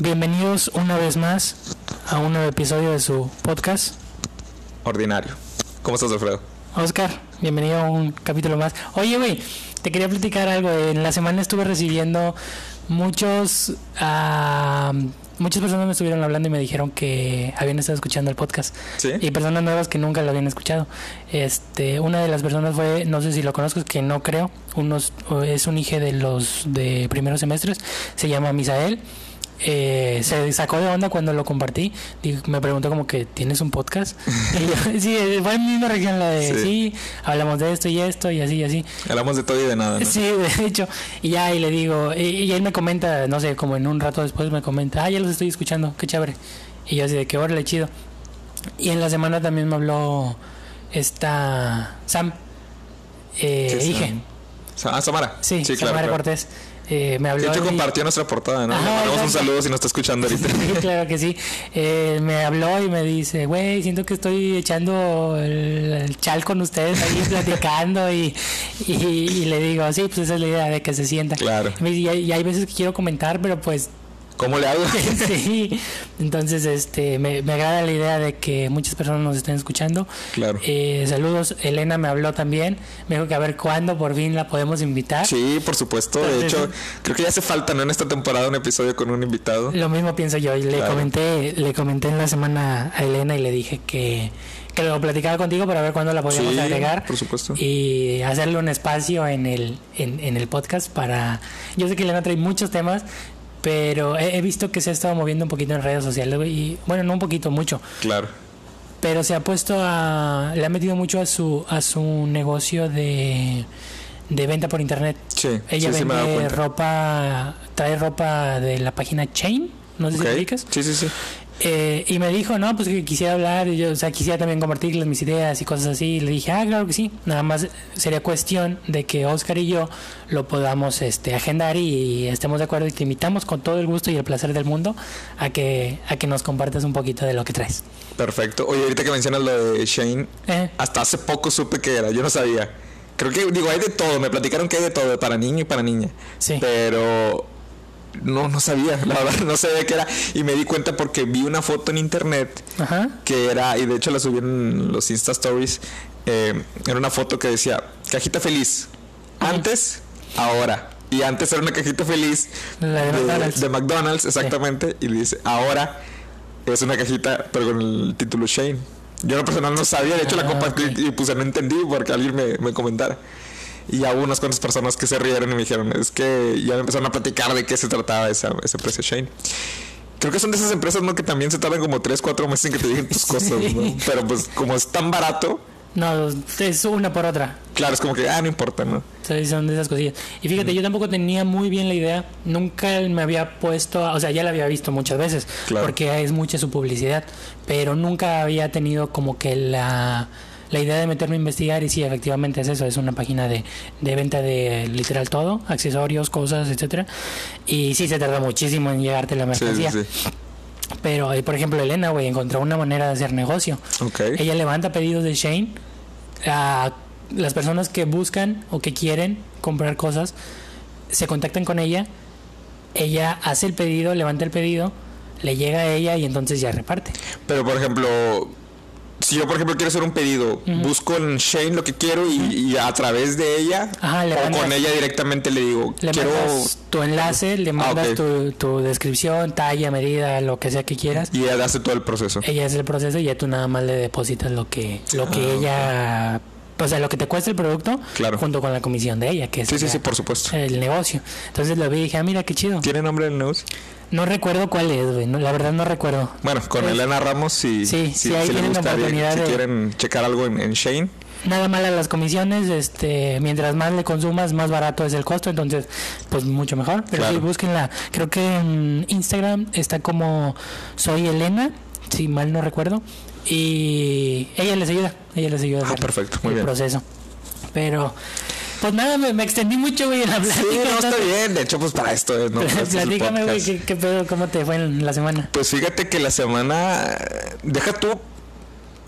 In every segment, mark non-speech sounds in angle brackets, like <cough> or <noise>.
Bienvenidos una vez más a un nuevo episodio de su podcast. Ordinario. ¿Cómo estás, Alfredo? Oscar, bienvenido a un capítulo más. Oye, güey, te quería platicar algo. En la semana estuve recibiendo muchos... ah, muchas personas me estuvieron hablando y me dijeron que habían estado escuchando el podcast. ¿Sí? Y personas nuevas que nunca lo habían escuchado. Este, una de las personas fue, no sé si lo conozco, que no creo, unos, es un hijo de los de primeros semestres, se llama Misael. Eh, se sacó de onda cuando lo compartí. Digo, me preguntó como que tienes un podcast. <laughs> Y yo, sí, fue en mi misma región la de Sí. sí. hablamos de esto y esto y así y así. Hablamos de todo y de nada, ¿no? Sí, de hecho, y ya y le digo, y, y él me comenta, no sé, como en un rato después me comenta, ah, ya los estoy escuchando, qué chévere. Y yo así de que órale, chido. Y en la semana también me habló esta Sam, eh, ¿Qué. Sam? Sa- Ah, Samara. Sí. Samara claro. Cortés. Eh, me habló De hecho, y- compartió nuestra portada, ¿no? Ajá, Le mandamos un saludo si nos está escuchando ahorita. <laughs> Sí, claro que sí. Eh, me habló y me dice, güey, siento que estoy echando el, el chal con ustedes ahí <laughs> platicando y, y, y le digo, sí, pues esa es la idea de que se sienta. Claro. Y hay veces que quiero comentar, pero pues ¿Cómo le hago? <laughs> sí. Entonces, este, me, me agrada la idea de que muchas personas nos estén escuchando. Claro. Eh, saludos, Elena me habló también. Me dijo que a ver cuándo por fin la podemos invitar. Sí, por supuesto. De Entonces, hecho, creo que ya hace falta, ¿no? En esta temporada un episodio con un invitado. Lo mismo pienso yo y le Claro. comenté, le comenté en la semana a Elena y le dije que, que lo platicaba contigo para ver cuándo la podíamos Sí, agregar por supuesto. y hacerle un espacio en el, en, en el podcast para... Yo sé que Elena trae muchos temas, pero he, he visto que se ha estado moviendo un poquito en redes sociales y bueno, no un poquito, mucho, Claro. pero se ha puesto a... le ha metido mucho a su, a su negocio de, de venta por internet. Sí, Ella sí, vende ropa, trae ropa de la página Chain, no sé si te ubicas. Sí, sí, sí. Eh, y me dijo, no, pues que quisiera hablar, y yo, o sea, quisiera también compartirles mis ideas y cosas así. Y le dije, ah, claro que sí. Nada más sería cuestión de que Oscar y yo lo podamos este, agendar y estemos de acuerdo y te invitamos con todo el gusto y el placer del mundo a que, a que nos compartas un poquito de lo que traes. Perfecto. Oye, ahorita que mencionas lo de Shane, Eh, hasta hace poco supe que era. Yo no sabía. Creo que, digo, hay de todo. Me platicaron que hay de todo, para niño y para niña. Sí. Pero no, no sabía, <laughs> la verdad, no sabía qué era. Y me di cuenta porque vi una foto en internet ajá. que era, y de hecho la subí en los Insta Stories, eh, era una foto que decía, cajita feliz, antes, ahora. Y antes era una cajita feliz La de McDonald's. de McDonald's, exactamente, y dice, ahora es una cajita, pero con el título Shane. Yo en lo personal no sabía, de hecho la Ah, compartí ok. y pues no entendí porque alguien me, me comentara. Y hubo unas cuantas personas que se rieron y me dijeron, es que ya me empezaron a platicar de qué se trataba esa, ese precio Shane. Creo que son de esas empresas, ¿no? Que también se tardan como 3, 4 meses en que te digan tus cosas, ¿no? Pero pues como es tan barato, No, es una por otra. claro, es como que, ah, no importa, ¿no? Sí, son de esas cosillas. Y fíjate, yo tampoco tenía muy bien la idea. Nunca me había puesto, a- o sea, ya la había visto muchas veces, Claro. porque es mucha su publicidad, pero nunca había tenido como que la, la idea de meterme a investigar y sí, efectivamente es eso, es una página de, de venta de literal todo, accesorios, cosas, etcétera. Y sí, se tarda muchísimo en llegarte la Sí, sí, mercancía. sí. Pero, eh, por ejemplo, Elena, güey, encontró una manera de hacer negocio. Ok. Ella levanta pedidos de Shane a las personas que buscan o que quieren comprar cosas, se contactan con ella, ella hace el pedido, levanta el pedido, le llega a ella y entonces ya reparte. Pero por ejemplo, si yo por ejemplo quiero hacer un pedido, busco en Shane lo que quiero y, y a través de ella Ajá, o mandas- con ella directamente le digo, Le quiero mandas tu enlace, le mandas Ah, ok. tu, tu descripción, talla, medida, lo que sea que quieras. y ella hace todo el proceso. Ella hace el proceso y ya tú nada más le depositas lo que, lo que Ah, ella, o sea, lo que te cuesta el producto, Claro. junto con la comisión de ella, que es Sí, sí, sí, por supuesto. el negocio. Entonces lo vi y dije, ah, mira qué chido. ¿Tiene nombre el news? No recuerdo cuál es, güey. no, la verdad no recuerdo. Bueno, con Elena Ramos, si, Sí, sí, ahí le tienen la gustaría- oportunidad si de- quieren checar algo en, en Shane, Nada mal a las comisiones, este, mientras más le consumas, más barato es el costo, entonces, pues mucho mejor. Pero Claro. sí, búsquenla. Creo que en Instagram está como Soy Elena, si mal no recuerdo. Y ella les ayuda, ella les ayuda Ah, perfecto, muy el bien. proceso. Pero, pues nada, me, me extendí mucho, güey, en la Sí, no, está bien. De hecho, pues para esto. <laughs> Este Platícame, güey. ¿qué, qué pedo, cómo te fue en la semana. Pues fíjate que la semana. Deja tú.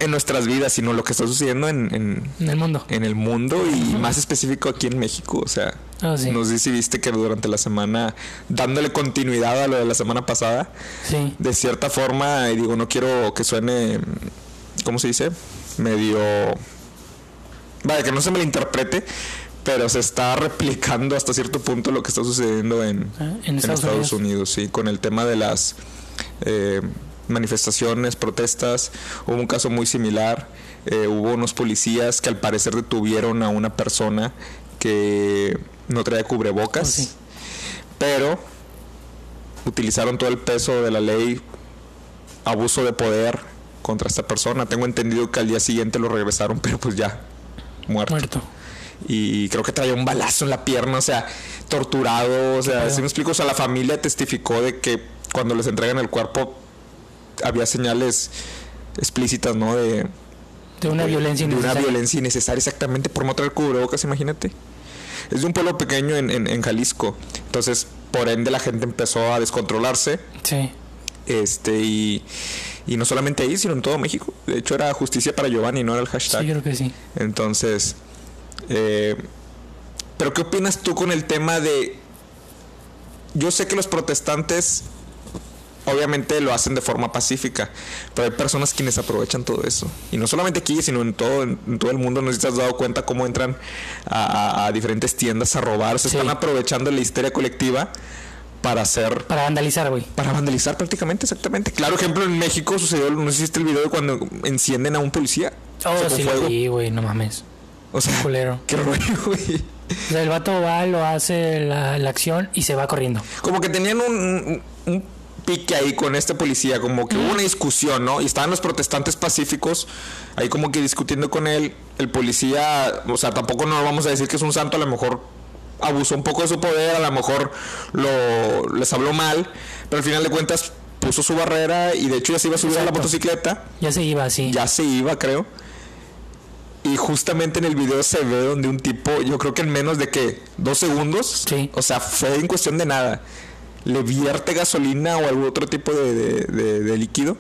en nuestras vidas, sino lo que está sucediendo en, en, En el mundo. en el mundo y más específico aquí en México. O sea, Ah, sí. no sé si viste que durante la semana, dándole continuidad a lo de la semana pasada, Sí. de cierta forma, y digo, no quiero que suene, ¿cómo se dice? Medio... Vaya, que no se me lo interprete, pero se está replicando hasta cierto punto lo que está sucediendo en, Ah, en Estados Unidos. sí, con el tema de las eh, manifestaciones, protestas. Hubo un caso muy similar. eh, hubo unos policías que al parecer detuvieron a una persona que no traía cubrebocas, Oh, sí. pero utilizaron todo el peso de la ley, abuso de poder contra esta persona. Tengo entendido que al día siguiente lo regresaron, pero pues ya, muerto. Muerto. Y creo que traía un balazo en la pierna, o sea, torturado, o sea, si me explico, o sea, la familia testificó de que cuando les entregan el cuerpo había señales explícitas, ¿no? De, De una violencia de una innecesaria. violencia innecesaria exactamente por no traer cubrebocas, imagínate. Es de un pueblo pequeño en, en- en Jalisco, entonces por ende la gente empezó a descontrolarse, Sí. este y, y no solamente ahí, sino en todo México. De hecho era justicia para Giovanni, no era el hashtag. Sí, creo que sí. Entonces, eh, pero ¿qué opinas tú con el tema de... Yo sé que los protestantes obviamente lo hacen de forma pacífica, pero hay personas quienes aprovechan todo eso. Y no solamente aquí, sino en todo, en todo el mundo. No sé si te has dado cuenta cómo entran a, a- a diferentes tiendas a robar. Se Sí. están aprovechando la histeria colectiva para hacer Para vandalizar, güey. para vandalizar prácticamente, exactamente. Claro ejemplo en México sucedió, no sé si el video de cuando encienden a un policía. Oh, sí, güey, no mames. O sea, Culero. qué rollo, güey. O sea, el vato va, lo hace la, la acción y se va corriendo. Como que tenían un, un- un pique ahí con este policía, como que hubo una discusión, ¿no? Y estaban los protestantes pacíficos ahí como que discutiendo con él. El policía, o sea, tampoco no vamos a decir que es un santo, a lo mejor abusó un poco de su poder, a lo mejor lo les habló mal, pero al final de cuentas puso su barrera y de hecho ya se iba a subir a la motocicleta. Ya se iba así. ya se iba, creo. Y justamente en el video se ve donde un tipo, yo creo que en menos de que dos segundos, Sí. o sea, fue en cuestión de nada, le vierte gasolina o algún otro tipo de, de- de- de líquido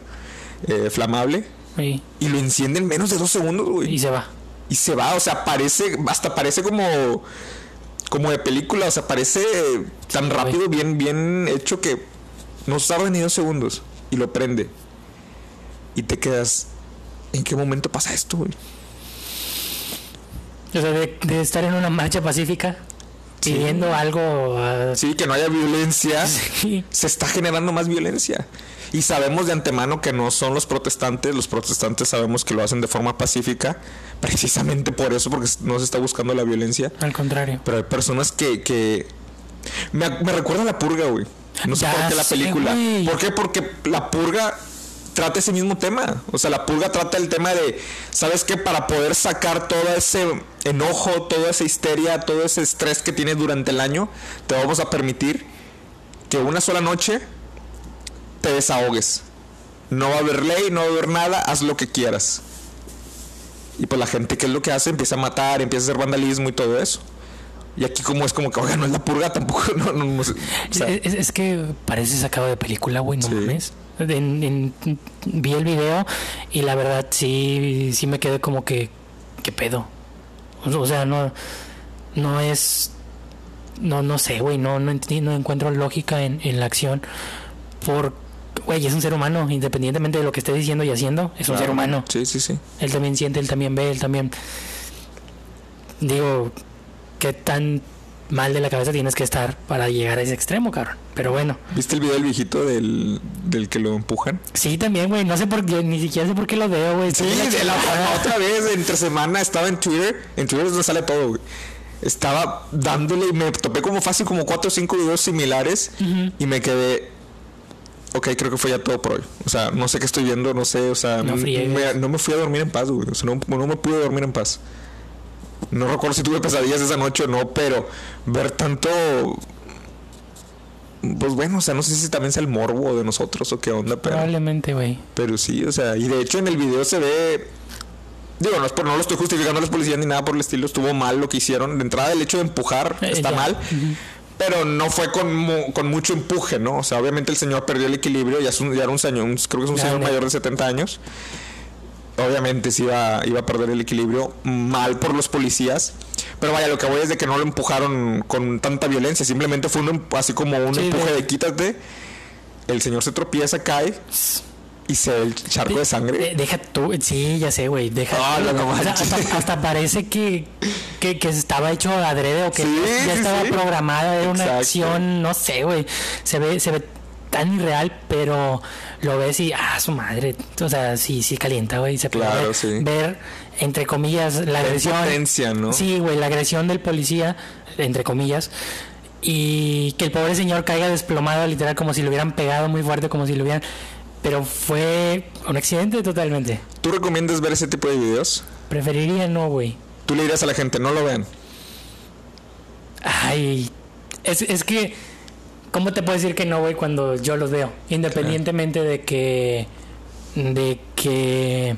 eh, flamable Y, y lo enciende en menos de dos segundos, güey. y se va. Y se va, o sea, parece, hasta parece como, como de película, o sea, parece tan rápido, bien, bien hecho que no tarda ni dos segundos y lo prende. Y te quedas, ¿en qué momento pasa esto, güey? O sea, de, de estar en una marcha pacífica Sí. pidiendo algo. ah, Sí, que no haya violencia, <laughs> sí. se está generando más violencia. Y sabemos de antemano que no son los protestantes, los protestantes sabemos que lo hacen de forma pacífica, precisamente por eso, porque no se está buscando la violencia. Al contrario. Pero hay personas que. que... Me, me recuerda a la purga, güey. No sé Ya por qué la película. ¿Por qué? Porque la purga trata ese mismo tema. O sea, la purga trata el tema de. ¿Sabes qué? Para poder sacar todo ese enojo, toda esa histeria, todo ese estrés que tienes durante el año, te vamos a permitir que una sola noche te desahogues. No va a haber ley, no va a haber nada, haz lo que quieras. Y pues la gente, ¿qué es lo que hace? Empieza a matar, empieza a hacer vandalismo y todo eso. Y aquí como es como que, oiga, no es la purga tampoco, <laughs> no, no, no sé. O sea, es, es que parece sacado de película, güey, no Sí. mames. En- en- vi el video y la verdad sí, sí me quedé como que, ¿qué pedo? O sea, no, no es, no, no sé, güey, no, no, no encuentro lógica en, en la acción. Por, güey, es un ser humano, independientemente de lo que esté diciendo y haciendo, es un claro. ser humano. Sí, sí, sí. Él también siente, él también ve, él también. Digo, qué tan mal de la cabeza tienes que estar para llegar a ese extremo, cabrón. Pero bueno, ¿Viste el video del viejito del, del que lo empujan? sí, también, güey. No sé por qué, ni siquiera sé por qué lo veo, güey. Sí, la, chingada. <laughs> otra vez, entre semana, estaba en Twitter. En Twitter es donde sale todo, güey. Estaba dándole y me topé como fácil como cuatro o cinco videos similares y me quedé. Ok, creo que fue ya todo por hoy. O sea, no sé qué estoy viendo, no sé, o sea, me- no me fui a dormir en paz, güey. O sea, no, no me pude dormir en paz. No recuerdo si tuve pesadillas esa noche o no, pero ver tanto. Pues bueno, o sea, no sé si también sea el morbo de nosotros o qué onda, pero. Probablemente, güey. Pero sí, o sea, y de hecho en el video se ve. Digo, no, es por, no lo estoy justificando a los policías ni nada por el estilo, estuvo mal lo que hicieron. De entrada, el hecho de empujar Eh, está ya. mal, pero no fue con, mu- con mucho empuje, ¿no? O sea, obviamente el señor perdió el equilibrio, ya, es un- ya era un señor, un- creo que es un señor mayor de 70 años. Obviamente sí iba, iba a perder el equilibrio, mal por los policías. Pero vaya, lo que voy es de que no lo empujaron con tanta violencia, simplemente fue un, em- así como un Sí, empuje de- quítate. El señor se tropieza, cae y se ve el charco de sangre. De- deja tú, sí, ya sé, güey. Deja no, no O sea, manches. hasta, hasta parece que, que, que estaba hecho adrede o que Sí, ya estaba sí. programada, era una acción, no sé, güey. Se ve, se ve tan irreal, pero lo ves y, ah, su madre. O sea, sí, sí calienta, güey. Se puede Claro, ver, sí. ver, entre comillas, la agresión. impotencia, ¿no? Sí, güey, la agresión del policía, entre comillas. Y que el pobre señor caiga desplomado, literal, como si lo hubieran pegado muy fuerte, como si lo hubieran. Pero fue un accidente totalmente. ¿Tú recomiendas ver ese tipo de videos? Preferiría no, güey. Tú le dirías a la gente, no lo vean. Ay, es, es que, ¿cómo te puedo decir que no, güey, cuando yo los veo? Independientemente de que, de que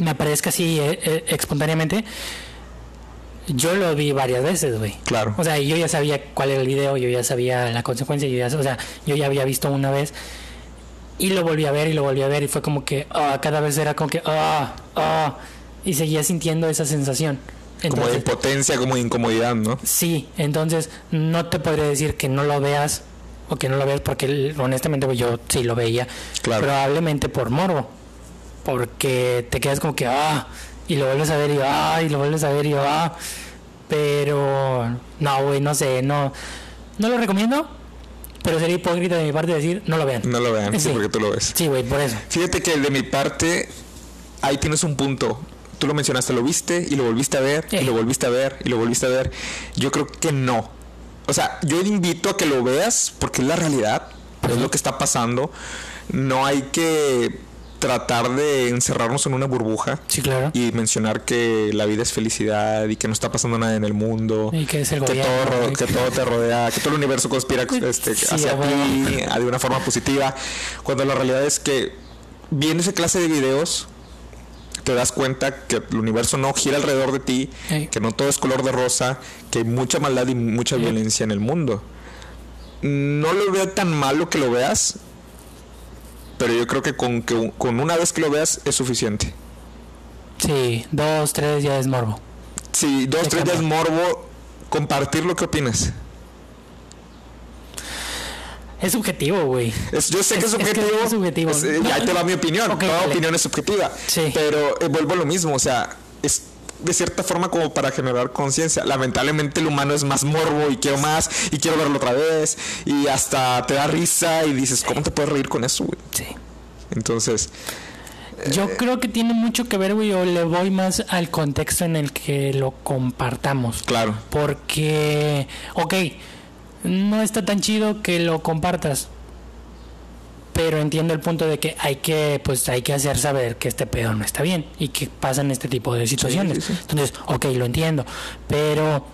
me aparezca así eh, eh, espontáneamente, yo lo vi varias veces, güey. Claro. O sea, yo ya sabía cuál era el video, yo ya sabía la consecuencia, yo ya, o sea, yo ya había visto una vez y lo volví a ver y lo volví a ver y fue como que, ah, cada vez era como que, ah, ah, y seguía sintiendo esa sensación. Como de impotencia, como de incomodidad, ¿no? Sí, entonces no te podría decir que no lo veas o que no lo veas porque honestamente güey, yo sí lo veía. Claro. Probablemente por morbo. Porque te quedas como que ah y lo vuelves a ver y ah y lo vuelves a ver y ah. Pero no, güey, no sé, no no lo recomiendo, pero sería hipócrita de mi parte decir no lo vean. No lo vean, sí, Sí. porque tú lo ves. Sí, güey, por eso. Fíjate que de mi parte, ahí tienes un punto. Tú lo mencionaste, lo viste y lo volviste a ver, y lo volviste a ver, y lo volviste a ver. Yo creo que no. O sea, yo invito a que lo veas porque es la realidad, es lo que está pasando. No hay que tratar de encerrarnos en una burbuja Sí, claro. y mencionar que la vida es felicidad y que no está pasando nada en el mundo. Y que es el que gobierno, todo, que todo te rodea, que todo el universo conspira este, Sí, hacia ti de una forma positiva, cuando la realidad es que viendo esa clase de videos te das cuenta que el universo no gira alrededor de ti, que no todo es color de rosa, que hay mucha maldad y mucha violencia en el mundo. No lo veo tan malo que lo veas, pero yo creo que con, que con una vez que lo veas es suficiente. Sí, dos, tres ya es morbo. Si dos, tres días cambia. morbo, compartir lo que opinas. Es subjetivo, güey. Yo sé que es, Es- es que subjetivo. es subjetivo. es- eh, ahí te va mi opinión. Ok, Toda opinión es subjetiva. Sí. Pero eh, vuelvo a lo mismo. O sea, es de cierta forma como para generar conciencia. Lamentablemente el humano es más morbo y quiero más y quiero verlo otra vez. Y hasta te da risa y dices, ¿cómo te puedes reír con eso, güey? Sí. Entonces, Yo creo que tiene mucho que ver, güey, o le voy más al contexto en el que lo compartamos. claro. Porque, ok, no está tan chido que lo compartas. Pero entiendo el punto de que hay que, pues hay que hacer saber que este pedo no está bien y que pasan este tipo de situaciones. sí, sí. Entonces, ok, lo entiendo. Pero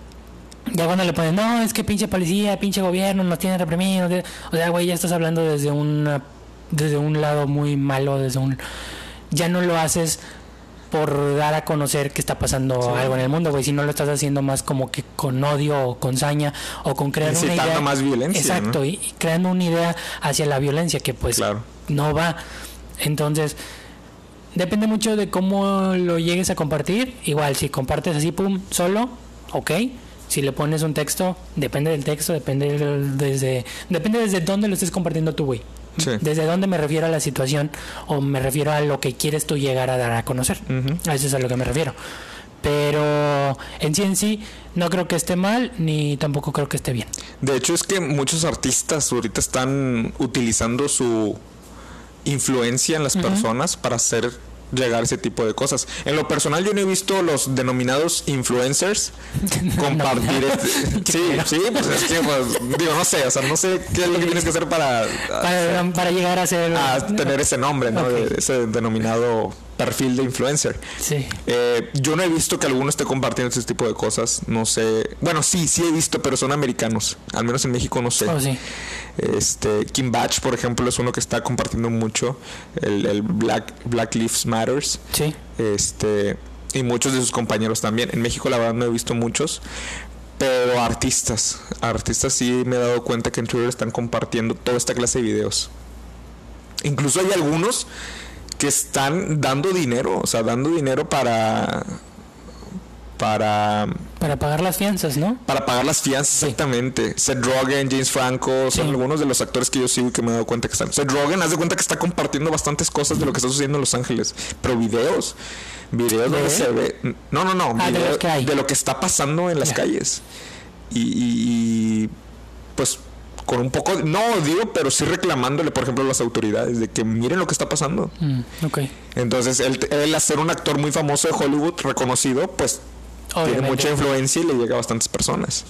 ya cuando le ponen, no, es que pinche policía, pinche gobierno nos tiene reprimidos. de-". O sea, güey, ya estás hablando desde una, desde un lado muy malo, desde un, ya no lo haces por dar a conocer que está pasando Sí. algo en el mundo, güey, si no lo estás haciendo más como que con odio o con saña o con crear una idea más violencia, Exacto, ¿no? y, y creando una idea hacia la violencia que pues Claro. no va. Entonces, depende mucho de cómo lo llegues a compartir. Igual si compartes así pum solo, ok. Si le pones un texto, depende del texto, depende del- desde depende desde dónde lo estés compartiendo tú, güey. Sí. Desde dónde me refiero a la situación o me refiero a lo que quieres tú llegar a dar a conocer. A eso es a lo que me refiero. Pero en sí en sí no creo que esté mal ni tampoco creo que esté bien. De hecho, es que muchos artistas ahorita están utilizando su influencia en las personas para hacer llegar ese tipo de cosas. En lo personal, yo no he visto los denominados influencers <laughs> compartir. este- sí, sí, pues es que, pues, digo, no sé, o sea, no sé qué es lo que tienes que hacer para, Para, para llegar a ser a tener ese nombre, ¿no? Ok. De- ese denominado perfil de influencer. Sí. Eh, yo no he visto que alguno esté compartiendo ese tipo de cosas. No sé. Bueno, sí, sí he visto, pero son americanos. Al menos en México no sé. Oh, sí. Este, Kim Batch, por ejemplo, es uno que está compartiendo mucho. El, el Black, Black Lives Matters. Sí. Este, y muchos de sus compañeros también. En México, la verdad, no he visto muchos. Pero artistas. Artistas sí me he dado cuenta que en Twitter están compartiendo toda esta clase de videos. Incluso hay algunos que están dando dinero, o sea, dando dinero para para para pagar las fianzas, ¿no? Para pagar las fianzas, exactamente. Seth Rogen, James Franco, son algunos de los actores que yo sigo y que me he dado cuenta que están. Seth Rogen, haz de cuenta que está compartiendo bastantes cosas de lo que está sucediendo en Los Ángeles, pero videos, videos donde se ve. No, no, no, Ah, de video- de lo que está pasando en las calles. Y, y- y, pues con un poco, no odio, pero sí reclamándole, por ejemplo, a las autoridades de que miren lo que está pasando. Mm. Entonces, él, él, ser un actor muy famoso de Hollywood, reconocido, pues tiene mucha influencia y le llega a bastantes personas.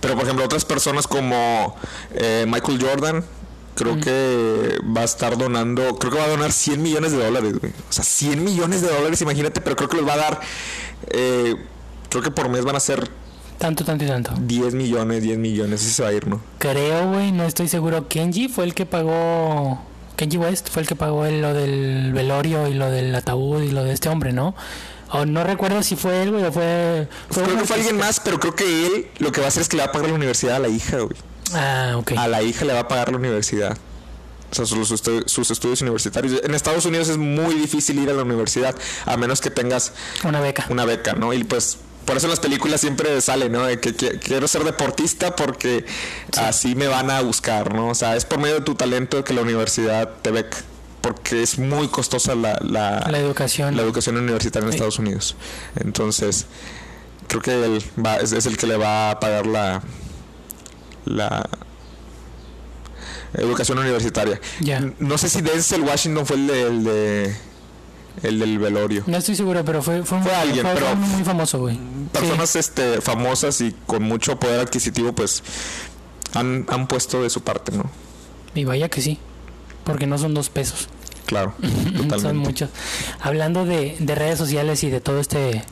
Pero, por ejemplo, otras personas como eh, Michael Jordan, creo que va a estar donando, creo que va a donar 100 millones de dólares, güey. O sea, 100 millones de dólares, imagínate, pero creo que los va a dar, eh, creo que por mes van a ser Tanto, tanto y tanto. 10 millones, 10 millones, se va a ir, ¿no? Creo, güey, no estoy seguro. Kenji fue el que pagó. Kenji West fue el que pagó lo del velorio y lo del ataúd y lo de este hombre, ¿no? O no recuerdo si fue él, güey, o fue. Creo que fue alguien más, pero creo que él lo que va a hacer es que le va a pagar la universidad a la hija, güey. Ah, ok. a la hija le va a pagar la universidad. O sea, sus estudios universitarios. En Estados Unidos es muy difícil ir a la universidad, a menos que tengas Una beca. una beca, ¿no? Y pues por eso en las películas siempre sale, ¿no? De que, qui- quiero ser deportista porque así me van a buscar, ¿no? O sea, es por medio de tu talento que la universidad te beca. Porque es muy costosa la, la, La educación. la educación universitaria en Sí. Estados Unidos. Entonces, creo que él va, es, es el que le va a pagar la la educación universitaria. Ya. N- No sé si Denzel Washington fue el de, el de el del velorio. No estoy seguro, pero fue, fue, un- Fue alguien, fue- fue pero- uno muy famoso, güey. Personas este famosas y con mucho poder adquisitivo pues han, han puesto de su parte, ¿no? Y vaya que sí. Porque no son dos pesos. Claro, <laughs> Son totalmente. muchos. Hablando de, de redes sociales y de todo este.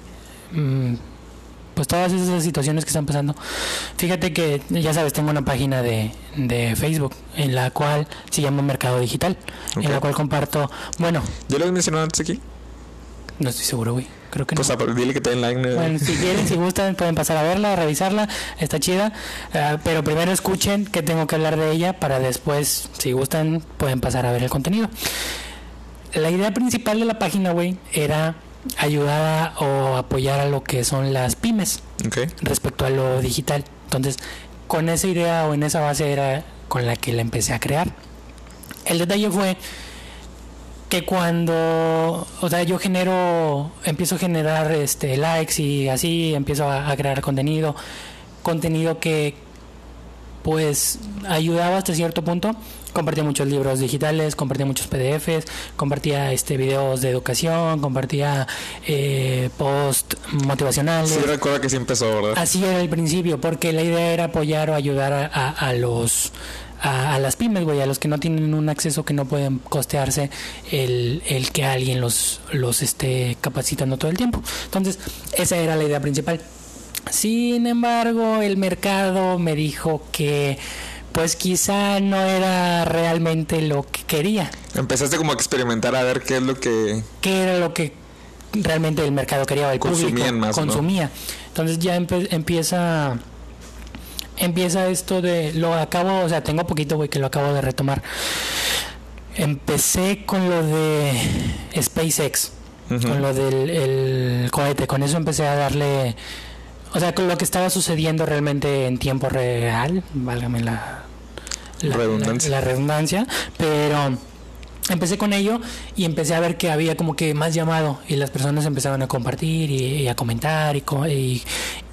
mm, pues todas esas situaciones que están pasando. Fíjate que, ya sabes, tengo una página de, de Facebook en la cual se llama Mercado Digital. En la cual comparto. Bueno, ¿Ya lo habías mencionado antes aquí? no estoy seguro, güey. Creo que no. Pues dile que te den like. ¿no? Bueno, si quieren, si <laughs> gustan, pueden pasar a verla, a revisarla, está chida. Ah, pero primero escuchen que tengo que hablar de ella para después, si gustan, pueden pasar a ver el contenido. La idea principal de la página, güey, era ayudar a- o apoyar a lo que son las pymes respecto a lo digital. Entonces, con esa idea o en esa base era con la que la empecé a crear. El detalle fue que cuando, o sea, yo genero, empiezo a generar este likes y así empiezo a, a crear contenido, contenido que pues ayudaba hasta cierto punto. Compartía muchos libros digitales, compartía muchos PDFs, compartía este videos de educación, compartía eh, post motivacionales. Sí, recuerda que sí empezó, ¿verdad? Así era el principio, porque la idea era apoyar o ayudar a, a- a los a, a las pymes, güey, a los que no tienen un acceso, que no pueden costearse el, el que alguien los, los esté capacitando todo el tiempo. Entonces, esa era la idea principal. Sin embargo, el mercado me dijo que pues quizá no era realmente lo que quería. Empezaste como a experimentar a ver qué es lo que... qué era lo que realmente el mercado quería o el Consumían público más, ¿no? consumía. Entonces ya empieza empieza esto de lo acabo, o sea, tengo poquito güey que lo acabo de retomar. Empecé con lo de SpaceX, con lo del el cohete, con eso empecé a darle o sea, con lo que estaba sucediendo realmente en tiempo real, válgame la la- Redundancia. la- la redundancia, pero empecé con ello y empecé a ver que había como que más llamado y las personas empezaban a compartir y, y a comentar y, y,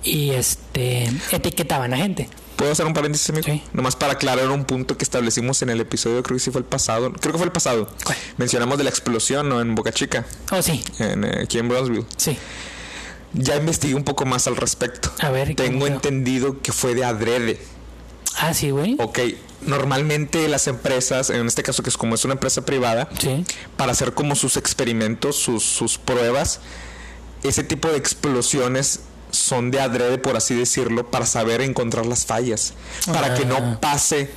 y, este etiquetaban a gente. ¿Puedo hacer un paréntesis, amigo? Sí. Nomás para aclarar un punto que establecimos en el episodio, creo que sí fue el pasado. Creo que fue el pasado. ¿Cuál? Mencionamos de la explosión, ¿no? En Boca Chica, Oh, sí, en, eh, aquí en Brownsville. sí. Ya investigué un poco más al respecto. A ver, ¿cómo Tengo entendido que fue de adrede. Ah, sí, güey. Ok, normalmente las empresas, en este caso que es como es una empresa privada, Sí. para hacer como sus experimentos, sus, sus pruebas, ese tipo de explosiones son de adrede, por así decirlo, para saber encontrar las fallas, para que Ah. no pase...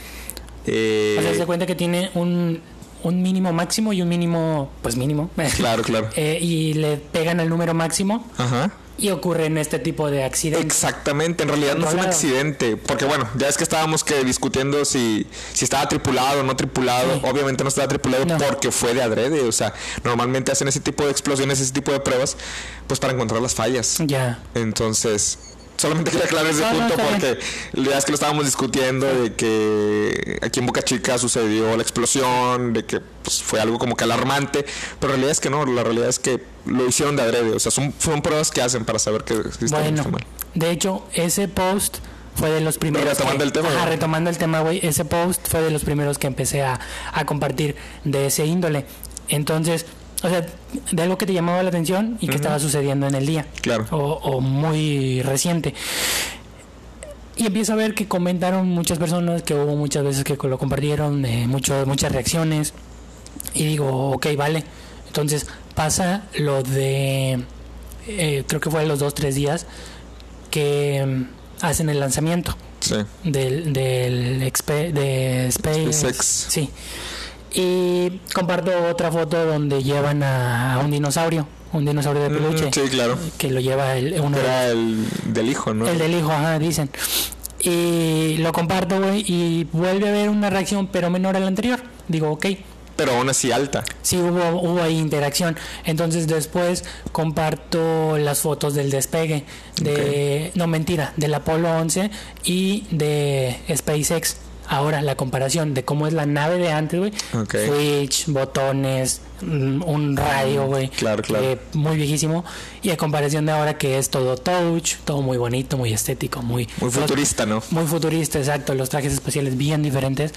eh, O sea, se cuenta que tiene un, un mínimo máximo y un mínimo, pues mínimo. <laughs> claro, claro. Eh, y le pegan el número máximo Ajá. Y ocurren este tipo de accidentes. Exactamente, en realidad no fue un accidente, porque bueno, ya es que estábamos que discutiendo si, si estaba tripulado o no tripulado, Sí. obviamente no estaba tripulado No. porque fue de adrede, o sea, normalmente hacen ese tipo de explosiones, ese tipo de pruebas, pues para encontrar las fallas. Ya. Entonces, solamente quería aclarar ese No, no, punto está porque ya es que lo estábamos discutiendo de que aquí en Boca Chica sucedió la explosión, de que pues, fue algo como que alarmante, pero la realidad es que no, la realidad es que lo hicieron de adrede, o sea, son, son pruebas que hacen para saber que o Bueno, mal. de hecho, ese post fue de los primeros. retomando que- el tema, Ajá, güey. retomando el tema, güey. Ese post fue de los primeros que empecé a, a compartir de ese índole. Entonces, o sea, de algo que te llamaba la atención y que estaba sucediendo en el día. Claro. O, o muy reciente. Y empiezo a ver que comentaron muchas personas, que hubo muchas veces que lo compartieron, eh, mucho- muchas reacciones. Y digo, ok, vale. Entonces pasa lo de, eh, creo que fue los dos, tres días, que mm, hacen el lanzamiento Sí. del, del expe- de Space. SpaceX. Sí. Y comparto otra foto donde llevan a, a un dinosaurio, un dinosaurio de peluche, Mm, sí, claro. que lo lleva el, uno de Era el del hijo, ¿no? el del hijo, ajá, dicen. Y lo comparto, güey, y vuelve a haber una reacción, pero menor a la anterior. Digo, ok, Pero aún así alta. sí hubo, hubo ahí interacción. Entonces después comparto las fotos del despegue de, no mentira, del Apolo 11 y de SpaceX. Ahora la comparación de cómo es la nave de antes, güey. Ok. Switch, botones, mm, un radio, güey. Claro, claro. eh, muy viejísimo. Y a comparación de ahora que es todo touch, todo muy bonito, muy estético, muy... Muy futurista, ¿no? Muy futurista, exacto. Los trajes espaciales bien diferentes.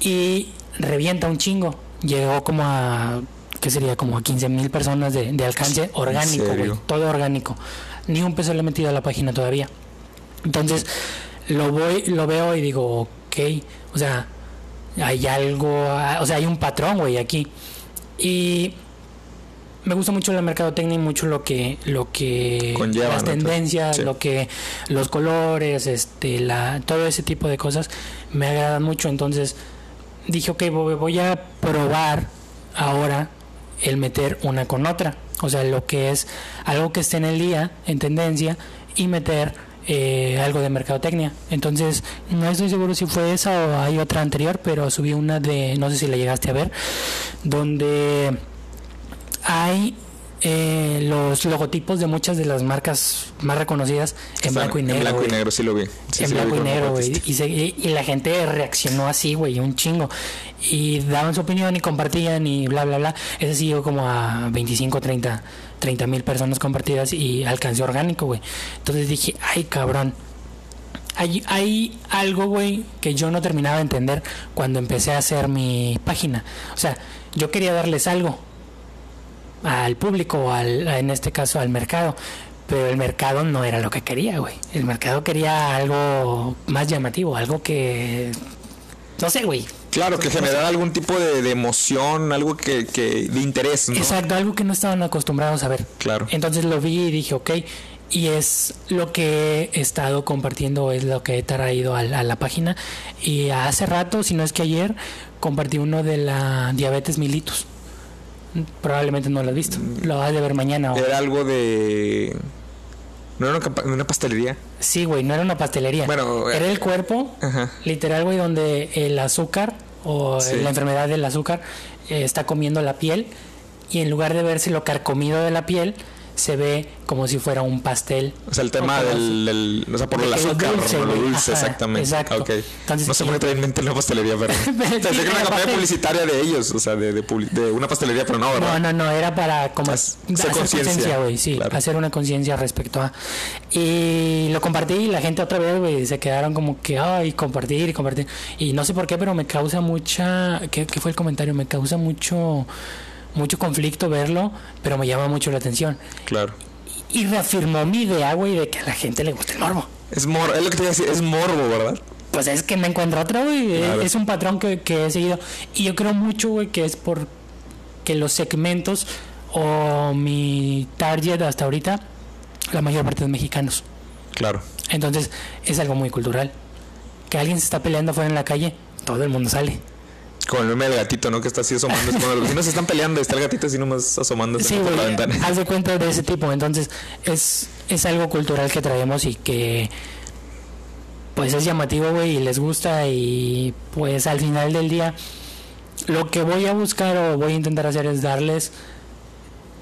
Y revienta un chingo. Llegó como a. ¿Qué sería? Como a 15 mil personas de, de alcance orgánico, güey. Todo orgánico. Ni un peso le he metido a la página todavía. Entonces, lo voy, lo veo y digo, ok. O sea, hay algo. O sea, hay un patrón, güey, aquí. Y. Me gusta mucho la mercadotecnia y mucho lo que lo que Conlleva, las tendencias, Sí. lo que los colores, este, la todo ese tipo de cosas me agradan mucho, entonces dije, ok, voy a probar ahora el meter una con otra. O sea, lo que es algo que esté en el día, en tendencia, y meter eh, algo de mercadotecnia. Entonces, no estoy seguro si fue esa o hay otra anterior, pero subí una de, no sé si la llegaste a ver, donde hay eh, los logotipos de muchas de las marcas más reconocidas en blanco y negro. En blanco y negro, sí lo vi. Sí, en sí lo vi blanco y negro, güey. compartiste. Y, se- y- y la gente reaccionó así, güey, un chingo. Y daban su opinión y compartían y bla, bla, bla. Ese siguió como a 25, 30 mil personas compartidas y alcance orgánico, güey. Entonces dije, ay, cabrón. Hay, hay algo, güey, que yo no terminaba de entender cuando empecé a hacer mi página. O sea, yo quería darles algo al público, al, en este caso al mercado. Pero el mercado no era lo que quería, güey. El mercado quería algo más llamativo, algo que... No sé, güey. Claro, que generar algún tipo de, de emoción, algo que, que de interés, ¿no? Exacto, algo que no estaban acostumbrados a ver. Claro. Entonces lo vi y dije, ok. Y es lo que he estado compartiendo, es lo que he traído a, la- a la página. Y hace rato, si no es que ayer, compartí uno de la diabetes mellitus. Probablemente no lo has visto. Lo vas de ver mañana. o- Era algo de... No era una, pastelería. Sí, güey, no era una pastelería. Bueno, era eh, el cuerpo, Ajá. literal, güey, donde el azúcar o Sí. la enfermedad del azúcar eh, está comiendo la piel y en lugar de verse lo carcomido de la piel, se ve como si fuera un pastel. O sea, el tema del, del- O sea, por el azúcar, dulce, por lo dulce, Ajá, exactamente. exacto. Ok. Entonces, no sé sí. por qué traen en mente la pastelería, pero... <laughs> Pensé que era una campaña publicitaria de ellos, o sea, de, de, de una pastelería, pero no, ¿verdad? No, no, no, era para como Haz- hacer conciencia, güey, sí, Claro. hacer una conciencia respecto a... Y lo compartí y la gente otra vez, güey, se quedaron como que, ay, compartir y compartir. Y no sé por qué, pero me causa mucha... ¿Qué, qué fue el comentario? Me causa mucho mucho conflicto verlo, pero me llama mucho la atención. Claro. Y reafirmó mi idea, güey, de que a la gente le gusta el morbo. Es morbo, es lo que te iba a decir, es morbo, ¿verdad? Pues es que me encuentro otra, güey. Claro. Es un patrón que, que he seguido. Y yo creo mucho, güey, que es por que los segmentos o mi target hasta ahorita, la mayor parte de mexicanos. Claro. Entonces, es algo muy cultural. Que alguien se está peleando afuera en la calle, todo el mundo sale. Con el meme del gatito, ¿no? Que está así asomando. Cuando los vecinos se están peleando, está el gatito así nomás asomándose Sí, por la ventana. haz de cuenta de ese tipo. Entonces, es, es algo cultural que traemos y que pues es llamativo, güey, y les gusta y pues al final del día lo que voy a buscar o voy a intentar hacer es darles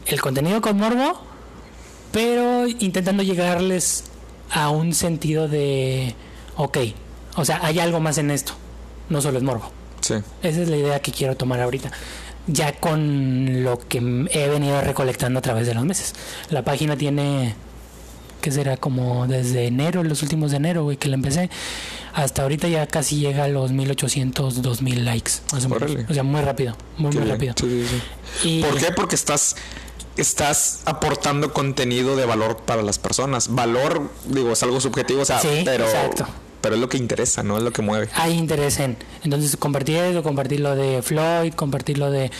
el contenido con morbo, pero intentando llegarles a un sentido de, ok, o sea, hay algo más en esto, no solo es morbo. Sí. Esa es la idea que quiero tomar ahorita. Ya con lo que he venido recolectando a través de los meses. La página tiene, que será como desde enero, los últimos de enero, güey, que la empecé. Hasta ahorita ya casi llega a los 1800, 2000 likes, o sea, muy rápido, muy, Qué muy bien. rápido. Sí, sí, sí. Y ¿Por qué? Porque estás estás aportando contenido de valor para las personas. Valor, digo, es algo subjetivo, o sea, Sí, pero exacto. Pero es lo que interesa, no es lo que mueve. hay interés en. Entonces, compartir eso, compartir lo de Floyd, compartir lo de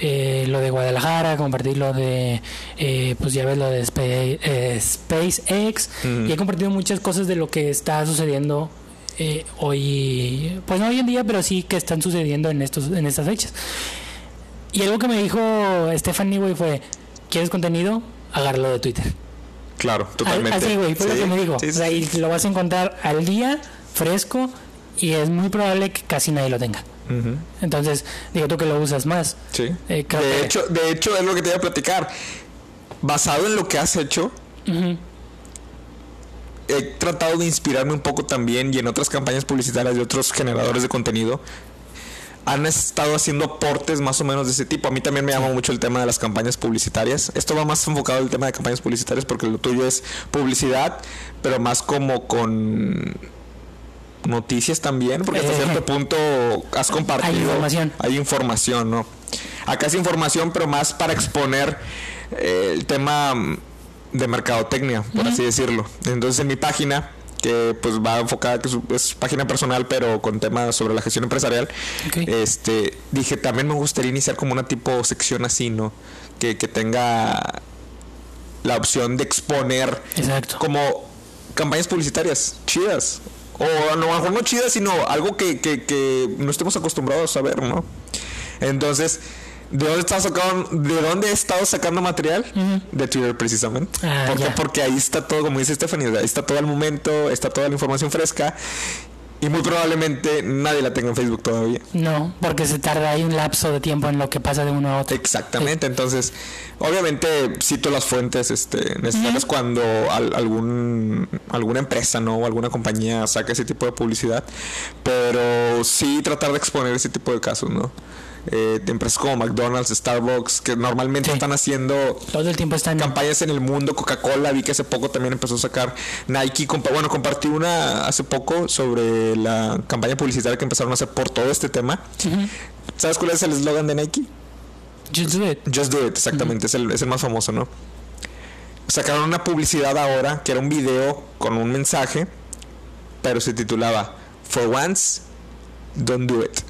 eh, lo de Guadalajara, compartir lo de, eh, pues ya ves lo de Spa- eh, SpaceX. Y he compartido muchas cosas de lo que está sucediendo eh, hoy, pues no hoy en día, pero sí que están sucediendo en estos en estas fechas. Y algo que me dijo Stephanie, güey, fue, ¿quieres contenido? Agárralo de Twitter. Claro, totalmente. Así, güey, fue lo Sí, que me dijo. sí, o sea, y lo vas a encontrar al día, fresco, y es muy probable que casi nadie lo tenga. Entonces, digo tú que lo usas más. Sí. Eh, creo de que- hecho, de hecho es lo que te iba a platicar. Basado en lo que has hecho, he tratado de inspirarme un poco también y en otras campañas publicitarias de otros generadores de contenido han estado haciendo aportes más o menos de ese tipo. A mí también me llama mucho el tema de las campañas publicitarias. Esto va más enfocado al tema de campañas publicitarias porque lo tuyo es publicidad, pero más como con noticias también, porque hasta Eh, cierto punto has compartido. Hay información. Hay información, ¿no? Acá es información, pero más para exponer eh, el tema mm, de mercadotecnia, por así decirlo. Entonces en mi página, que pues va enfocada, que es, página personal, pero con temas sobre la gestión empresarial, este dije, también me gustaría iniciar como una tipo sección así, ¿no? Que, que tenga la opción de exponer Exacto. como campañas publicitarias chidas. O a lo mejor no chidas, sino algo que, que, que no estemos acostumbrados a ver, ¿no? Entonces, ¿de dónde, estás sacando, ¿de dónde he estado sacando material? De Twitter, precisamente. Ah. Porque ahí está todo, como dice Stephanie, ahí está todo el momento, está toda la información fresca. Y muy probablemente nadie la tenga en Facebook todavía. No, porque se tarda ahí un lapso de tiempo en lo que pasa de uno a otro. Exactamente, entonces, obviamente cito las fuentes este, necesarias cuando al- algún, alguna empresa ¿no? o alguna compañía saca ese tipo de publicidad, pero sí tratar de exponer ese tipo de casos, ¿no? Eh, empresas como McDonald's, Starbucks, que normalmente Sí. están haciendo Todo el tiempo están campañas en el mundo, Coca-Cola, vi que hace poco también empezó a sacar Nike, compa- bueno, compartí una hace poco sobre la campaña publicitaria que empezaron a hacer por todo este tema. ¿Sabes cuál es el eslogan de Nike? Just do it. Just Do It, exactamente, es, el, es el más famoso, ¿no? Sacaron una publicidad ahora que era un video con un mensaje, pero se titulaba For once, don't do it.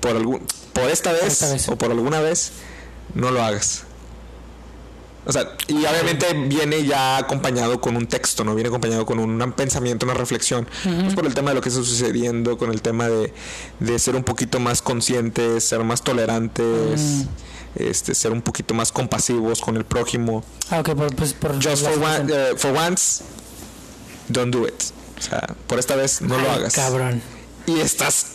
Por algún, por esta vez, esta vez. o por alguna vez, no lo hagas. O sea, y obviamente viene ya acompañado con un texto, ¿no? Viene acompañado con un pensamiento, una reflexión. Pues por el tema de lo que está sucediendo, con el tema de, de ser un poquito más conscientes, ser más tolerantes, este, ser un poquito más compasivos con el prójimo. Ah, ok, por, pues por Just for, one- eh, for once, don't do it. O sea, por esta vez no lo hagas. Cabrón. Y estás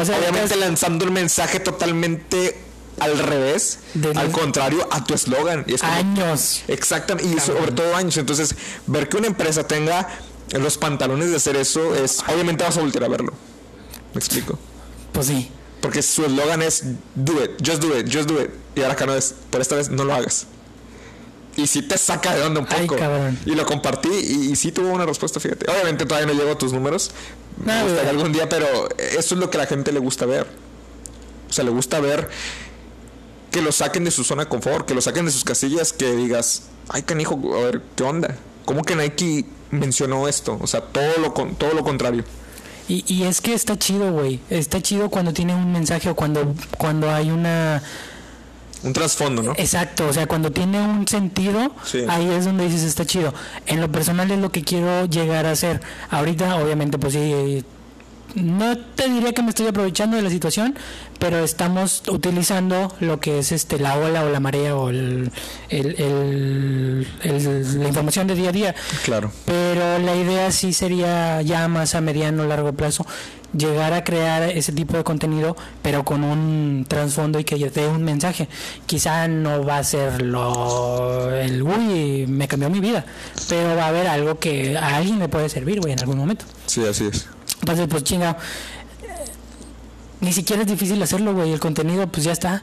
O sea, obviamente lanzando un mensaje totalmente al revés, De- al contrario a tu eslogan. Y es como- años. Exactamente, y sobre todo años. Entonces, ver que una empresa tenga los pantalones de hacer eso es, obviamente vas a voltear a verlo. ¿Me explico? Pues sí. Porque su eslogan es do it, just do it, just do it. Y ahora acá no es, por esta vez no lo hagas. Y sí te saca de onda un Ay, poco. cabrón. Y lo compartí y, y sí tuvo una respuesta, fíjate. Obviamente todavía no llego a tus números. Me gustaría algún día, pero eso es lo que a la gente le gusta ver. O sea, le gusta ver que lo saquen de su zona de confort, que lo saquen de sus casillas, que digas, ay canijo, a ver, ¿qué onda? ¿Cómo que Nike mencionó esto? O sea, todo lo, con, todo lo contrario. Y, y es que está chido, güey. Está chido cuando tiene un mensaje o cuando, cuando hay una... Un trasfondo, ¿no? Exacto, o sea, cuando tiene un sentido, Sí. ahí es donde dices está chido. En lo personal es lo que quiero llegar a hacer. Ahorita, obviamente, pues sí, no te diría que me estoy aprovechando de la situación, pero estamos utilizando lo que es este la ola o la marea o el, el- el- el- la información de día a día. Claro. Pero la idea sí sería ya más a mediano o largo plazo llegar a crear ese tipo de contenido, pero con un trasfondo y que dé un mensaje. Quizá no va a ser lo el uy, me cambió mi vida, pero va a haber algo que a alguien le puede servir, güey, en algún momento. Sí, así es. Entonces, pues chinga, ni siquiera es difícil hacerlo, güey. El contenido, pues ya está.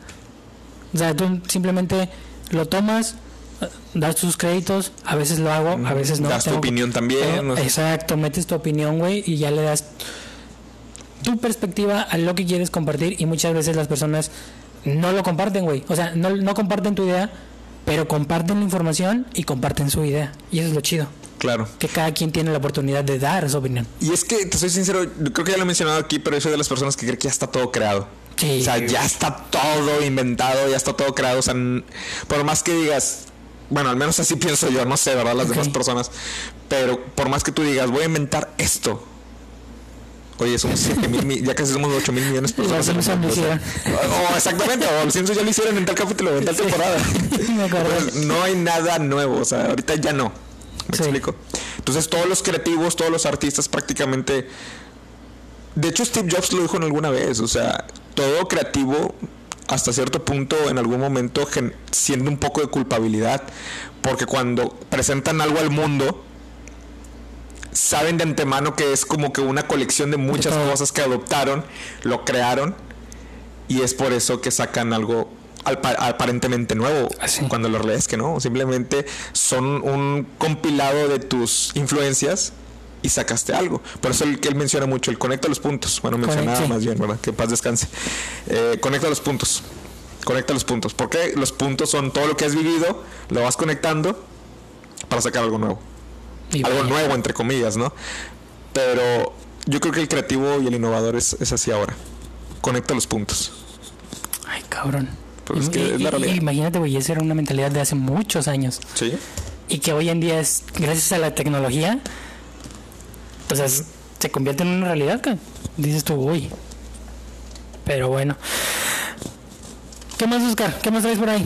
O sea, tú simplemente lo tomas, eh, das tus créditos. A veces lo hago, a veces no. Das tu Tengo- opinión también, no sé. Exacto, metes tu opinión, güey, y ya le das tu perspectiva a lo que quieres compartir. Y muchas veces las personas no lo comparten, güey. O sea, no, no comparten tu idea, pero comparten la información y comparten su idea. Y eso es lo chido. Claro. Que cada quien tiene la oportunidad de dar su opinión. Y es que, te soy sincero, yo creo que ya lo he mencionado aquí, pero yo soy de las personas que cree que ya está todo creado. Sí. O sea, ya está todo inventado, ya está todo creado. O sea, por más que digas, bueno, al menos así pienso yo, no sé, ¿verdad? Las demás personas. Pero por más que tú digas, voy a inventar esto. Oye, somos 7 mil, mi- ya casi somos 8 mil millones de personas. Los Simpsons lo sea, o- o exactamente, o los Simpsons ya lo hicieron en tal capítulo, en tal temporada. <laughs> Me. Pues, no hay nada nuevo, o sea, ahorita ya no. ¿Me Sí. explico? Entonces todos los creativos, todos los artistas prácticamente... De hecho Steve Jobs lo dijo en alguna vez, o sea, todo creativo hasta cierto punto en algún momento siente un poco de culpabilidad, porque cuando presentan algo al mundo, saben de antemano que es como que una colección de muchas cosas que adoptaron, lo crearon, y es por eso que sacan algo aparentemente nuevo, Así. cuando lo lees que no, simplemente son un compilado de tus influencias y sacaste algo. Por eso el que él menciona mucho, el conecta los puntos. Bueno, mencionaba más bien, ¿verdad? Que paz descanse. Eh, conecta los puntos. Conecta los puntos. Porque los puntos son todo lo que has vivido, lo vas conectando para sacar algo nuevo. Y algo vaya. nuevo, entre comillas, ¿no? Pero yo creo que el creativo y el innovador es, es así ahora. Conecta los puntos. Ay, cabrón. Pues es Y- que es la y- realidad. imagínate, güey, esa era una mentalidad de hace muchos años. Sí. Y que hoy en día es, gracias a la tecnología, o sea, es- se convierte en una realidad. Dices tú, uy. Pero bueno. ¿Qué más, Oscar? ¿Qué más traes por ahí?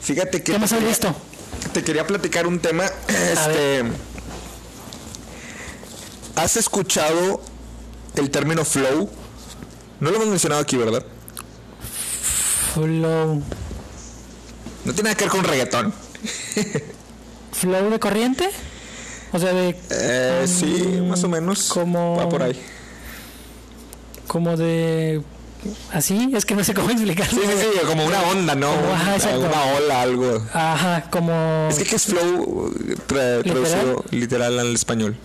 Fíjate que ¿Qué más has visto? Te quería platicar un tema. Este. ¿Has escuchado el término flow? No lo hemos mencionado aquí, ¿verdad? Flow. No tiene nada que ver con reggaetón. ¿Flow de corriente? O sea, de Eh, sí, más o menos. como- Va por ahí. como de así, es que no sé cómo <laughs> explicarlo. Sí, sí, sí, como una onda, ¿no? Como, ajá, exacto. una ola, algo. Ajá, como Es que, ¿qué es flow tra- traducido literal al español?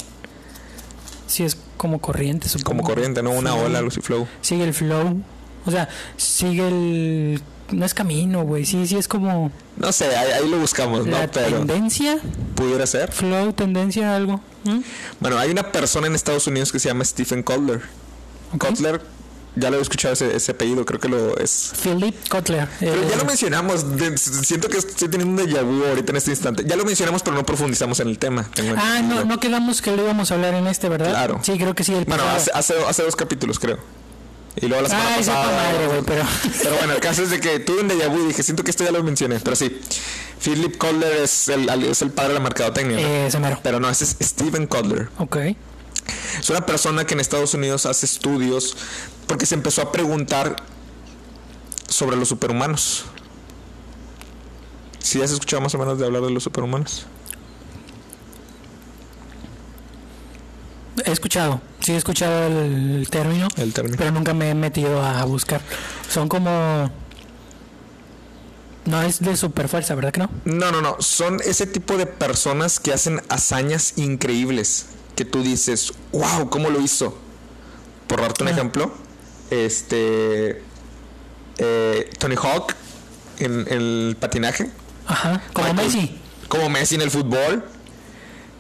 sí es como corriente, supongo. Como corriente, ¿no? Una Flow. ola, algo así, flow. Sigue el flow. O sea, sigue el no es camino, güey. Sí, sí es como No sé, ahí, ahí lo buscamos, ¿no? la Pero tendencia, pudiera ser. flow, tendencia, algo. ¿Mm? Bueno, hay una persona en Estados Unidos que se llama Stephen Kotler. Ok. Kotler, ya lo he escuchado ese, ese apellido, creo que lo es. Philip Kotler. Pero eh, ya lo mencionamos, de- siento que estoy teniendo un déjà vu ahorita en este instante. Ya lo mencionamos, pero no profundizamos en el tema. Ah, no, no quedamos que lo íbamos a hablar en este, ¿verdad? Claro. Sí, creo que sí. El Bueno, hace, hace, hace dos capítulos, creo. Y luego la semana Ay, pasada. madre, güey, pero Pero bueno, el caso es de que tuve un déjà vu y dije, siento que esto ya lo mencioné, pero sí. Philip Kotler es el, es el padre de la mercadotecnia. ¿no? eh. Pero no, ese es Stephen Kotler. Ok. Es una persona que en Estados Unidos hace estudios porque se empezó a preguntar sobre los superhumanos. ¿Sí has escuchado más o menos de hablar de los superhumanos? He escuchado, sí he escuchado el, el término, El término. pero nunca me he metido a buscar. Son como... No es de super fuerza, ¿verdad que no? No, no, no. Son ese tipo de personas que hacen hazañas increíbles. Que tú dices, wow, ¿cómo lo hizo? Por darte un Ah. ejemplo, este. eh, Tony Hawk en, en el patinaje. Ajá, como Michael- Messi. Como Messi en el fútbol.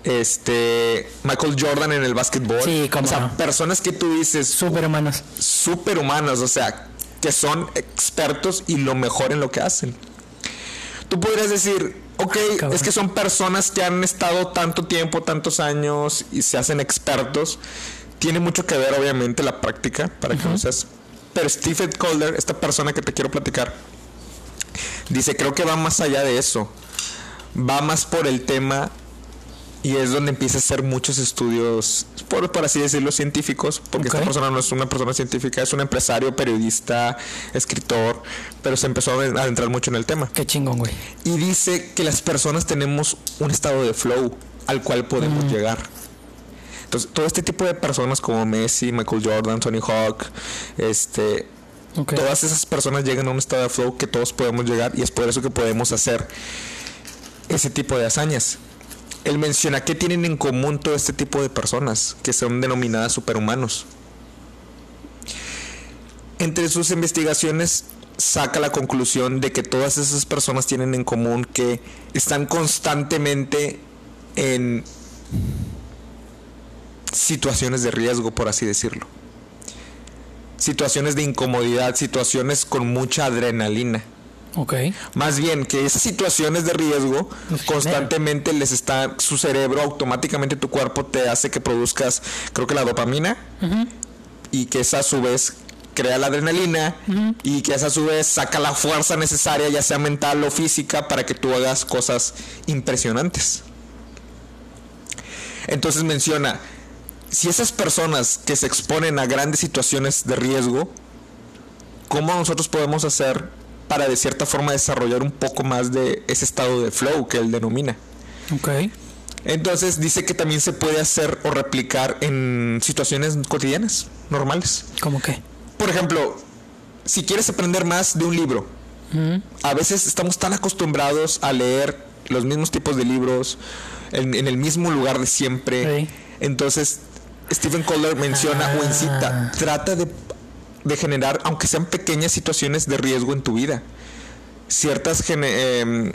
Este. Michael Jordan en el básquetbol. Sí, cómo O sea, no. personas que tú dices Superhumanos. superhumanos, o sea, que son expertos y lo mejor en lo que hacen. Tú podrías decir, ok, cabrón. es que son personas que han estado tanto tiempo, tantos años y se hacen expertos, tiene mucho que ver, obviamente, la práctica para que no seas. Pero Stephen Calder, esta persona que te quiero platicar, dice: Creo que va más allá de eso. Va más por el tema y es donde empieza a hacer muchos estudios, por, por así decirlo, científicos, porque esta Ok. persona no es una persona científica, es un empresario, periodista, escritor, pero se empezó a adentrar mucho en el tema. Qué chingón, güey. Y dice que las personas tenemos un estado de flow al cual podemos llegar. Entonces, todo este tipo de personas como Messi, Michael Jordan, Tony Hawk, este, todas esas personas llegan a un estado de flow que todos podemos llegar y es por eso que podemos hacer ese tipo de hazañas. Él menciona qué tienen en común todo este tipo de personas que son denominadas superhumanos. Entre sus investigaciones saca la conclusión de que todas esas personas tienen en común que están constantemente en situaciones de riesgo, por así decirlo. Situaciones de incomodidad, situaciones con mucha adrenalina. Ok. Más bien que esas situaciones de riesgo Los constantemente les está su cerebro automáticamente tu cuerpo te hace que produzcas creo que la dopamina y que esa a su vez crea la adrenalina y que esa a su vez saca la fuerza necesaria ya sea mental o física para que tú hagas cosas impresionantes. Entonces menciona si esas personas que se exponen a grandes situaciones de riesgo ¿cómo nosotros podemos hacer para de cierta forma desarrollar un poco más de ese estado de flow que él denomina? Ok. Entonces dice que también se puede hacer o replicar en situaciones cotidianas, normales. ¿Cómo qué? Por ejemplo, si quieres aprender más de un libro, a veces estamos tan acostumbrados a leer los mismos tipos de libros en, en el mismo lugar de siempre. Sí. Entonces, Stephen Kohler menciona o incita, trata de, de generar, aunque sean pequeñas situaciones de riesgo en tu vida, ciertas em,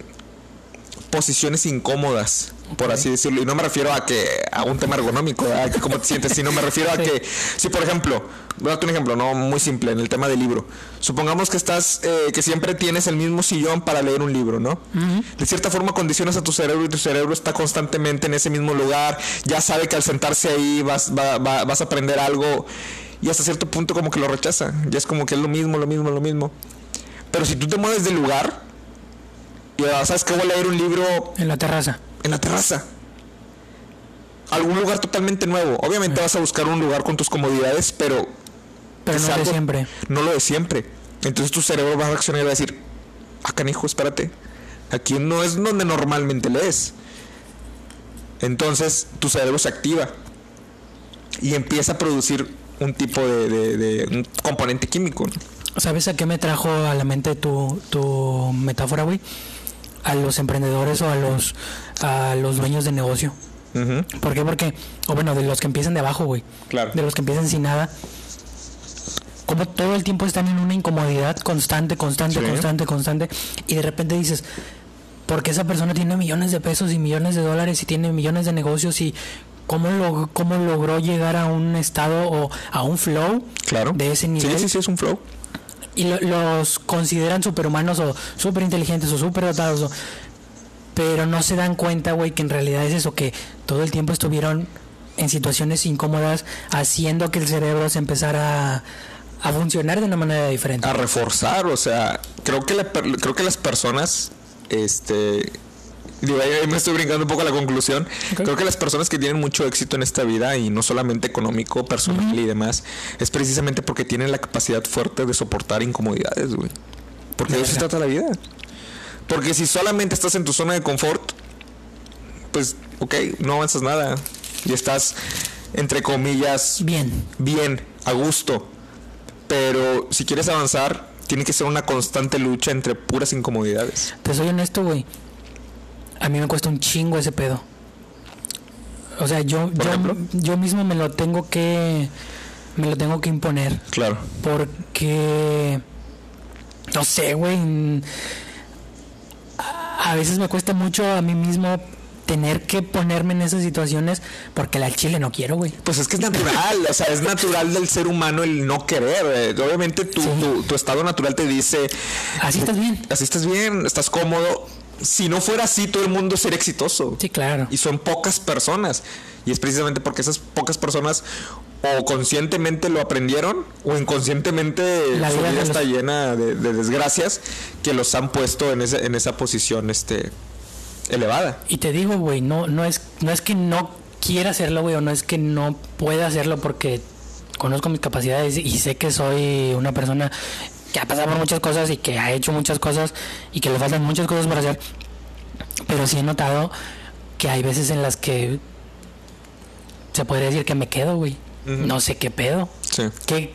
posiciones incómodas, por así decirlo. Y no me refiero a que a un tema ergonómico, a que cómo te sientes, sino me refiero a que, si por ejemplo, voy a darte un ejemplo, no muy simple, en el tema del libro. Supongamos que estás, eh, que siempre tienes el mismo sillón para leer un libro, ¿no? De cierta forma condicionas a tu cerebro y tu cerebro está constantemente en ese mismo lugar, ya sabe que al sentarse ahí vas, va- va- vas a aprender algo y hasta cierto punto como que lo rechaza. Ya es como que es lo mismo, lo mismo, lo mismo. Pero si tú te mueves del lugar y sabes que voy a leer un libro En la terraza. En la terraza. Algún lugar totalmente nuevo. Obviamente vas a buscar un lugar con tus comodidades, pero Pero no sea de algo- siempre. No lo de siempre. Entonces tu cerebro va a reaccionar y va a decir, ah, canijo, espérate. Aquí no es donde normalmente lees. Entonces tu cerebro se activa y empieza a producir un tipo de, de- de- un componente químico. ¿no? ¿Sabes a qué me trajo a la mente tu, tu metáfora, güey? A los emprendedores o a los, a los dueños de negocio. ¿Por qué? Porque, o bueno, de los que empiezan de abajo, güey. Claro. De los que empiezan sin nada. Como todo el tiempo están en una incomodidad constante, constante, Sí. constante, constante. Y de repente dices, porque esa persona tiene millones de pesos y millones de dólares y tiene millones de negocios y cómo, lo, cómo logró llegar a un estado o a un flow Claro. de ese nivel? Sí, sí, sí, es un flow. Y lo- los consideran superhumanos o super inteligentes o super dotados, o- pero no se dan cuenta, güey, que en realidad es eso, que todo el tiempo estuvieron en situaciones incómodas haciendo que el cerebro se empezara a, funcionar de una manera diferente. a reforzar, o sea, creo que la creo que las personas este digo, ahí ahí me estoy brincando un poco a la conclusión. Creo que las personas que tienen mucho éxito en esta vida y no solamente económico, personal y demás, es precisamente porque tienen la capacidad fuerte de soportar incomodidades, güey. Porque de eso se trata la vida. Porque si solamente estás en tu zona de confort, pues, ok, no avanzas nada. Y estás, entre comillas, Bien, bien, a gusto. Pero si quieres avanzar, tiene que ser una constante lucha entre puras incomodidades. te soy honesto, güey. A mí me cuesta un chingo ese pedo. O sea, yo, ¿Por yo, ejemplo? yo mismo me lo tengo que me lo tengo que imponer. Claro. porque no sé, güey. A veces me cuesta mucho a mí mismo tener que ponerme en esas situaciones porque al chile no quiero, güey. Pues es que es natural, o sea, es natural del ser humano el no querer. eh. Obviamente tu, Sí. tu, tu estado natural te dice, Así estás bien. así estás bien, estás cómodo, si no fuera así, todo el mundo sería exitoso. Sí, claro. Y son pocas personas. Y es precisamente porque esas pocas personas o conscientemente lo aprendieron o inconscientemente La su vida está los- llena de, de desgracias que los han puesto en, ese- en esa posición este elevada. Y te digo, güey, no, no, es, no es que no quiera hacerlo, güey, o no es que no pueda hacerlo porque conozco mis capacidades y sé que soy una persona que ha pasado por muchas cosas y que ha hecho muchas cosas y que le faltan muchas cosas por hacer. Pero sí he notado que hay veces en las que se podría decir que me quedo, güey. Ujú. No sé qué pedo. Sí. ¿Qué,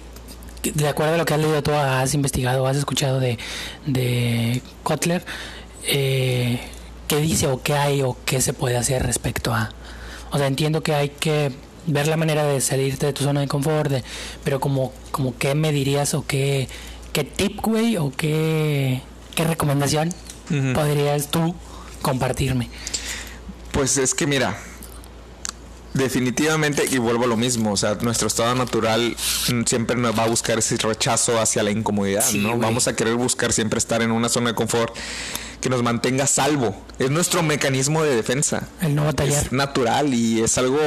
qué- de acuerdo a lo que has leído tú, has investigado, has escuchado de, de Kotler, eh, ¿qué dice o qué hay o qué se puede hacer respecto a... O sea, entiendo que hay que ver la manera de salirte de tu zona de confort, de- pero como, como qué me dirías o qué, qué tip, güey, o qué, qué recomendación podrías tú compartirme. Pues es que mira, definitivamente, y vuelvo a lo mismo, o sea, nuestro estado natural siempre nos va a buscar ese rechazo hacia la incomodidad, Sí, ¿no? Vamos a querer buscar siempre estar en una zona de confort que nos mantenga a salvo. Es nuestro mecanismo de defensa. El no batallar. Es natural y es algo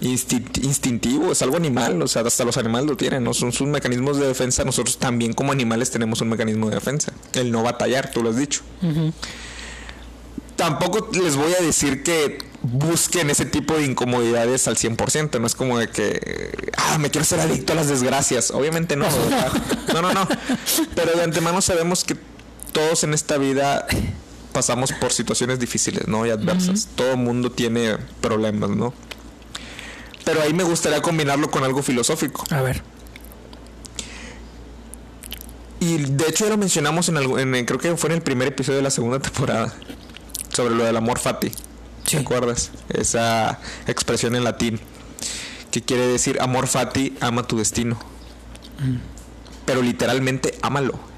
insti- instintivo, es algo animal, o sea, hasta los animales lo tienen, ¿no? Son sus mecanismos de defensa, nosotros también como animales tenemos un mecanismo de defensa, el no batallar, tú lo has dicho. Tampoco les voy a decir que busquen ese tipo de incomodidades al 100%, no es como de que, ah, me quiero ser adicto a las desgracias, obviamente no, <laughs> no, no, no, pero de antemano sabemos que todos en esta vida pasamos por situaciones difíciles, ¿no? Y adversas, todo mundo tiene problemas, ¿no? Pero ahí me gustaría combinarlo con algo filosófico. A ver. Y de hecho ya lo mencionamos en, algo, en creo que fue en el primer episodio de la segunda temporada sobre lo del amor fati. Sí. ¿Te acuerdas? Esa expresión en latín que quiere decir amor fati, ama tu destino. Pero literalmente ámalo.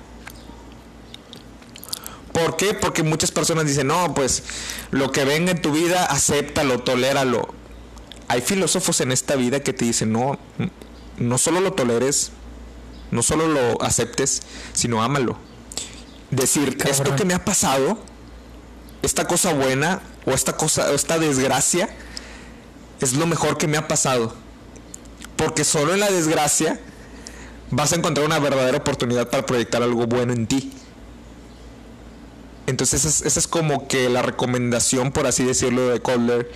¿Por qué? Porque muchas personas dicen, no, pues lo que venga en tu vida, acéptalo, toléralo. Hay filósofos en esta vida que te dicen, no, no solo lo toleres, no solo lo aceptes, sino ámalo. Decir, Cabrón. esto que me ha pasado, esta cosa buena o esta cosa, o esta desgracia, es lo mejor que me ha pasado. Porque solo en la desgracia vas a encontrar una verdadera oportunidad para proyectar algo bueno en ti. Entonces esa es, esa es como que la recomendación, por así decirlo, de Kotler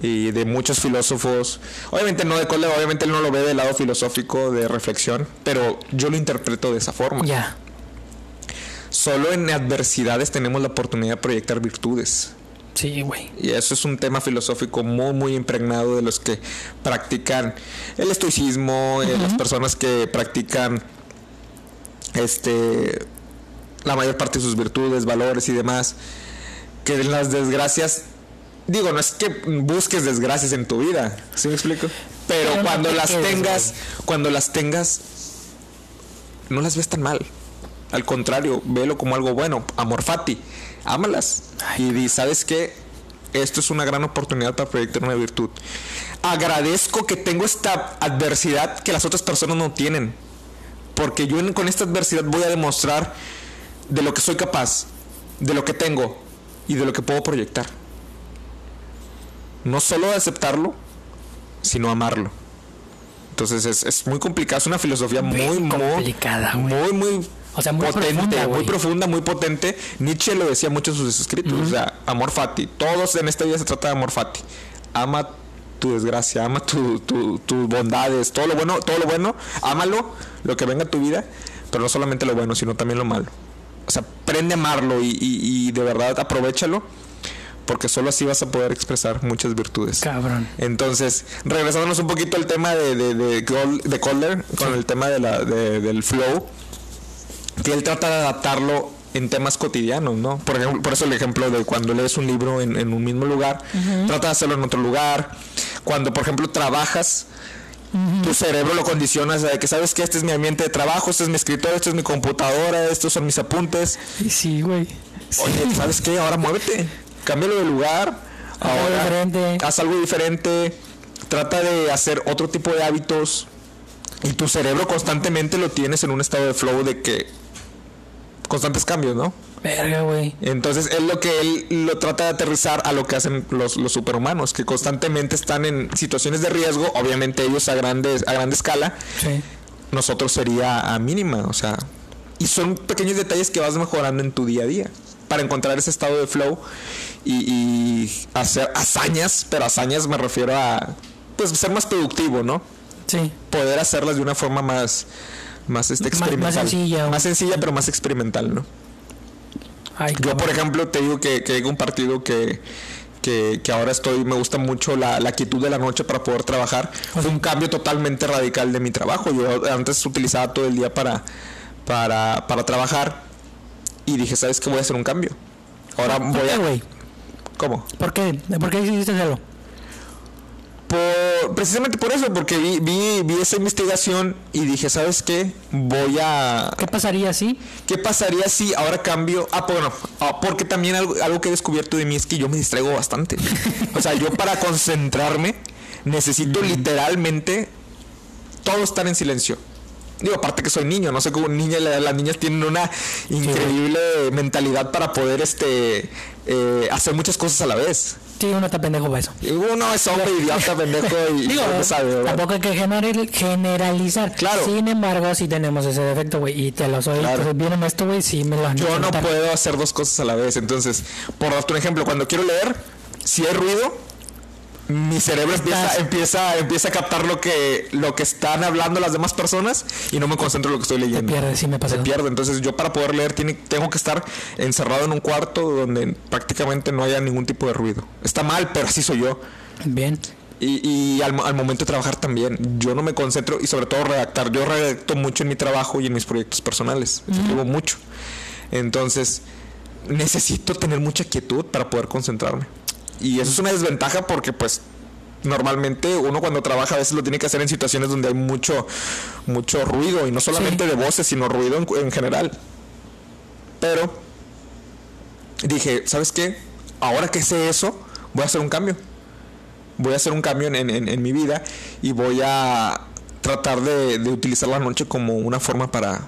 y de muchos filósofos. Obviamente no de Kotler, obviamente él no lo ve del lado filosófico de reflexión, pero yo lo interpreto de esa forma. Ya. Solo en adversidades tenemos la oportunidad de proyectar virtudes. Sí, güey. Y eso es un tema filosófico muy, muy impregnado de los que practican el estoicismo, eh, las personas que practican este la mayor parte de sus virtudes, valores y demás, que en las desgracias, digo, no es que busques desgracias en tu vida, ¿sí me explico? Pero, Pero no cuando te las quedes, tengas, cuando las tengas, no las ves tan mal. Al contrario, velo como algo bueno. Amor fati, ámalas. y di, ¿sabes qué? Esto es una gran oportunidad para proyectar una virtud. Agradezco que tengo esta adversidad que las otras personas no tienen. Porque yo con esta adversidad voy a demostrar de lo que soy capaz, de lo que tengo y de lo que puedo proyectar. No solo aceptarlo, sino amarlo. Entonces es, es muy complicado, es una filosofía muy, muy complicada, güey. muy, muy O sea, muy potente, profunda, muy profunda, muy potente. Nietzsche lo decía mucho en sus escritos, o sea, amor fati. Todos en esta vida se trata de amor fati. Ama tu desgracia, ama tu, tu- tus bondades, todo lo bueno, todo lo bueno, ámalo, lo que venga a tu vida, pero no solamente lo bueno, sino también lo malo. O sea, aprende a amarlo y, y- y de verdad aprovechalo, porque solo así vas a poder expresar muchas virtudes. Cabrón. Entonces, regresándonos un poquito al tema de, de, de, de con el tema de la, de- del flow, que él trata de adaptarlo en temas cotidianos, ¿no? Por ejemplo, por eso el ejemplo de cuando lees un libro en, en un mismo lugar, trata de hacerlo en otro lugar. Cuando, por ejemplo, trabajas, tu cerebro lo condicionas de que sabes que este es mi ambiente de trabajo, este es mi escritorio, este es mi computadora, estos son mis apuntes. Y sí, güey. Sí. Oye, ¿sabes qué? Ahora muévete. Cámbialo de lugar. Ahora diferente. haz algo diferente. Trata de hacer otro tipo de hábitos. Y tu cerebro constantemente lo tienes en un estado de flow de que constantes cambios, ¿no? Verga, güey. Entonces es lo que él lo trata de aterrizar a lo que hacen los, los superhumanos, que constantemente están en situaciones de riesgo, obviamente ellos a grandes, a grande escala, Sí. nosotros sería a mínima, o sea, y son pequeños detalles que vas mejorando en tu día a día para encontrar ese estado de flow y, y hacer hazañas, pero hazañas me refiero a pues ser más productivo, ¿no? Sí. Poder hacerlas de una forma más más este Más- más experimental, sencilla, más sencilla pero más experimental, ¿no? Ay, Yo, por ejemplo, te digo que, que un partido que, que, que ahora estoy, me gusta mucho la, la quietud de la noche para poder trabajar. Fue un cambio totalmente radical de mi trabajo. Yo antes utilizaba todo el día para, para, para trabajar y dije, ¿sabes qué? Voy a hacer un cambio. Ahora ¿Por voy qué, a... ¿Cómo? ¿Por qué? ¿Por qué decidiste hacerlo? Por, precisamente por eso, porque vi, vi, vi esa investigación y dije, ¿sabes qué? Voy a... ¿Qué pasaría si? ¿Qué pasaría si ahora cambio? Ah, bueno, ah, porque también algo, algo que he descubierto de mí es que yo me distraigo bastante. O sea, yo para concentrarme necesito literalmente todo estar en silencio. Digo, aparte que soy niño, no sé cómo niña, la- las niñas tienen una increíble mentalidad para poder este eh, hacer muchas cosas a la vez. Sí, uno está pendejo para eso. Uno es hombre, idiota, pendejo y <laughs> Digo, no sabe, ¿verdad? tampoco hay que general- generalizar. Claro. Sin embargo, sí tenemos ese defecto, güey. Y te lo soy. Claro. Bien honesto, güey. Sí me lo han Yo no puedo hacer dos cosas a la vez. Entonces, por darte un ejemplo, cuando quiero leer, si hay ruido, mi cerebro empieza, empieza, empieza a captar lo que, lo que están hablando las demás personas y no me concentro en lo que estoy leyendo. pierdes, sí me pasa. Se pierde. Entonces, yo para poder leer tiene, tengo que estar encerrado en un cuarto donde prácticamente no haya ningún tipo de ruido. Está mal, pero así soy yo. Bien. Y, y al, mo- al momento de trabajar también, yo no me concentro y sobre todo redactar. Yo redacto mucho en mi trabajo y en mis proyectos personales. Escribo mucho. Entonces, necesito tener mucha quietud para poder concentrarme. Y eso es una desventaja porque pues normalmente uno cuando trabaja a veces lo tiene que hacer en situaciones donde hay mucho mucho ruido y no solamente Sí. de voces, sino ruido en, en general. Pero dije, ¿sabes qué? Ahora que sé eso, voy a hacer un cambio voy a hacer un cambio en, en- en mi vida y voy a tratar de, de utilizar la noche como una forma para,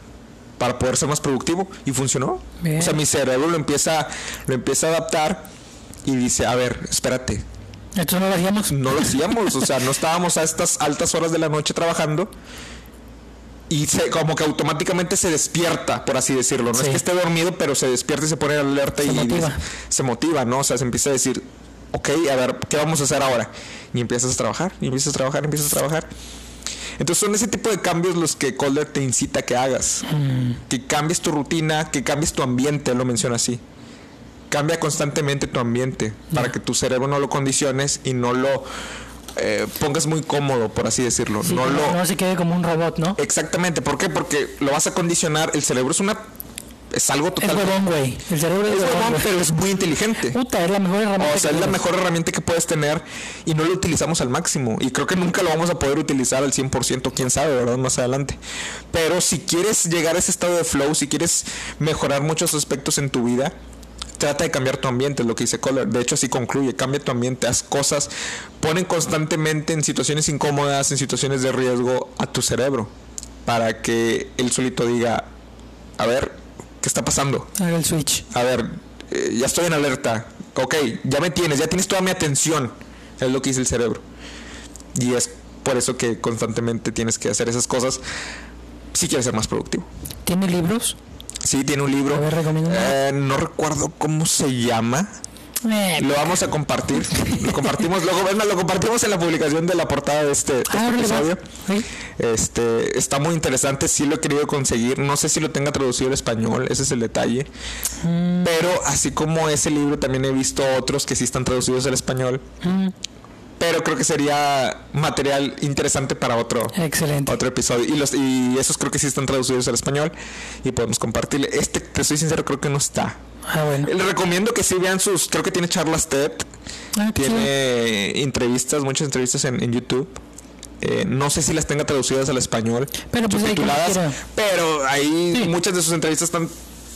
para poder ser más productivo y funcionó. Bien. O sea, mi cerebro lo empieza, lo empieza a adaptar y dice, a ver, espérate, Esto no lo hacíamos. no lo hacíamos, o sea, no estábamos a estas altas horas de la noche trabajando y se, como que automáticamente se despierta, por así decirlo. No es que esté dormido, pero se despierta y se pone alerta Se y motiva. se motiva, ¿no? O sea, se empieza a decir, ok, a ver, ¿qué vamos a hacer ahora? Y empiezas a trabajar, y empiezas a trabajar, y empiezas a trabajar. Entonces son ese tipo de cambios los que Calder te incita a que hagas. Que cambies tu rutina, que cambies tu ambiente, lo menciona así. Cambia constantemente tu ambiente para que tu cerebro no lo condiciones y no lo eh, pongas muy cómodo, por así decirlo. Sí, no lo... no se quede como un robot, ¿no? Exactamente, ¿por qué? Porque lo vas a condicionar, el cerebro es una... Es algo Es totalmente... huevón, güey. El cerebro es, Es pero es muy inteligente. Puta, es la mejor herramienta. O sea, que es la mejor herramienta que puedes tener y no lo utilizamos al máximo. Y creo que nunca lo vamos a poder utilizar al 100%, quién sabe, ¿verdad? Más adelante. Pero si quieres llegar a ese estado de flow, si quieres mejorar muchos aspectos en tu vida, trata de cambiar tu ambiente, es lo que dice Kohler. De hecho, así concluye, cambia tu ambiente, haz cosas, ponen constantemente en situaciones incómodas, en situaciones de riesgo a tu cerebro, para que él solito diga, a ver, ¿qué está pasando? Haga el switch. a ver, eh, ya estoy en alerta. Ok, ya me tienes, ya tienes toda mi atención. Es lo que dice el cerebro. Y es por eso que constantemente tienes que hacer esas cosas si quieres ser más productivo. ¿Tiene libros? Sí, tiene un libro. A ver, recomiéndame. Eh, no recuerdo cómo se llama. Eh, Lo vamos a compartir. Lo compartimos luego. más, lo compartimos en la publicación de la portada de este, de este ah, episodio. Sí. Este está muy interesante, sí lo he querido conseguir. No sé si lo tenga traducido al español, ese es el detalle. Mm, Pero así como ese libro, también he visto otros que sí están traducidos al español. mm, Pero creo que sería material interesante para otro, excelente. otro episodio. Y, los, y esos creo que sí están traducidos al español y podemos compartirle. Este, te soy sincero, creo que no está. Ah, bueno. Les recomiendo que sí vean sus. Creo que tiene charlas TED. Ah. Tiene entrevistas, muchas entrevistas en, en YouTube. Eh, no sé si las tenga traducidas al español, Pero, pues, ahí subtituladas, pero ahí Sí. muchas de sus entrevistas están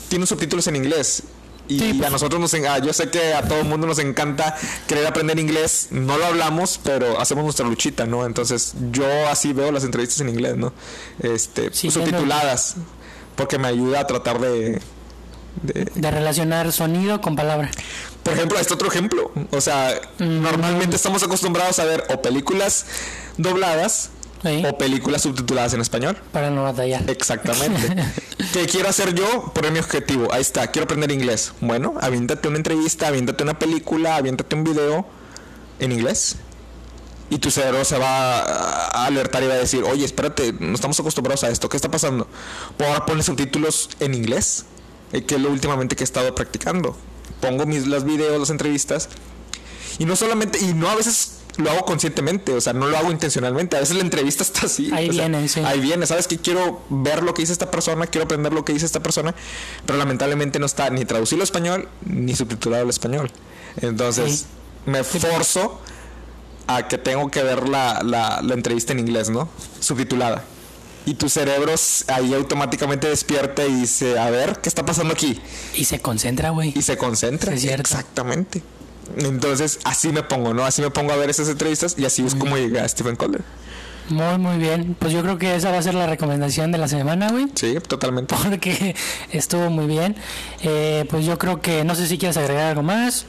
tienen subtítulos en inglés. Y Sí, pues. a nosotros nos ah, yo sé que a todo el mundo nos encanta querer aprender inglés, no lo hablamos, pero hacemos nuestra luchita, ¿no? Entonces, yo así veo las entrevistas en inglés, ¿no? Este, Sí, subtituladas, porque me ayuda a tratar de de- De relacionar sonido con palabra. Por ejemplo, este otro ejemplo. O sea, Mm. normalmente estamos acostumbrados a ver o películas dobladas Sí. o películas subtituladas en español. Para no batallar. Exactamente. <laughs> ¿Qué quiero hacer yo? Poner mi objetivo. Ahí está, quiero aprender inglés. Bueno, aviéntate una entrevista, aviéntate una película, aviéntate un video en inglés. Y tu cerebro se va a alertar y va a decir, oye, espérate, no estamos acostumbrados a esto, ¿qué está pasando? O ahora ponle subtítulos en inglés, eh, que es lo últimamente que he estado practicando. Pongo mis los videos, las entrevistas. Y no solamente, y no a veces lo hago conscientemente, o sea, no lo hago intencionalmente. A veces la entrevista está así. Ahí o sea, viene, sí. Ahí viene, ¿sabes que Quiero ver lo que dice esta persona, quiero aprender lo que dice esta persona, pero lamentablemente no está ni traducido al español ni subtitulado al español. Entonces, Sí. me forzo a que tengo que ver la, la, la entrevista en inglés, ¿no? Subtitulada. Y tu cerebro ahí automáticamente despierta y dice, a ver, ¿qué está pasando aquí? Y se concentra, güey. Y se concentra. Sí, es cierto. Exactamente. Entonces, así me pongo, ¿no? Así me pongo a ver esas entrevistas y así es como llegué a Stephen Colbert. Muy, muy bien. Pues yo creo que esa va a ser la recomendación de la semana, güey. Sí, totalmente. Porque <laughs> estuvo muy bien. Eh, pues yo creo que no sé si quieres agregar algo más.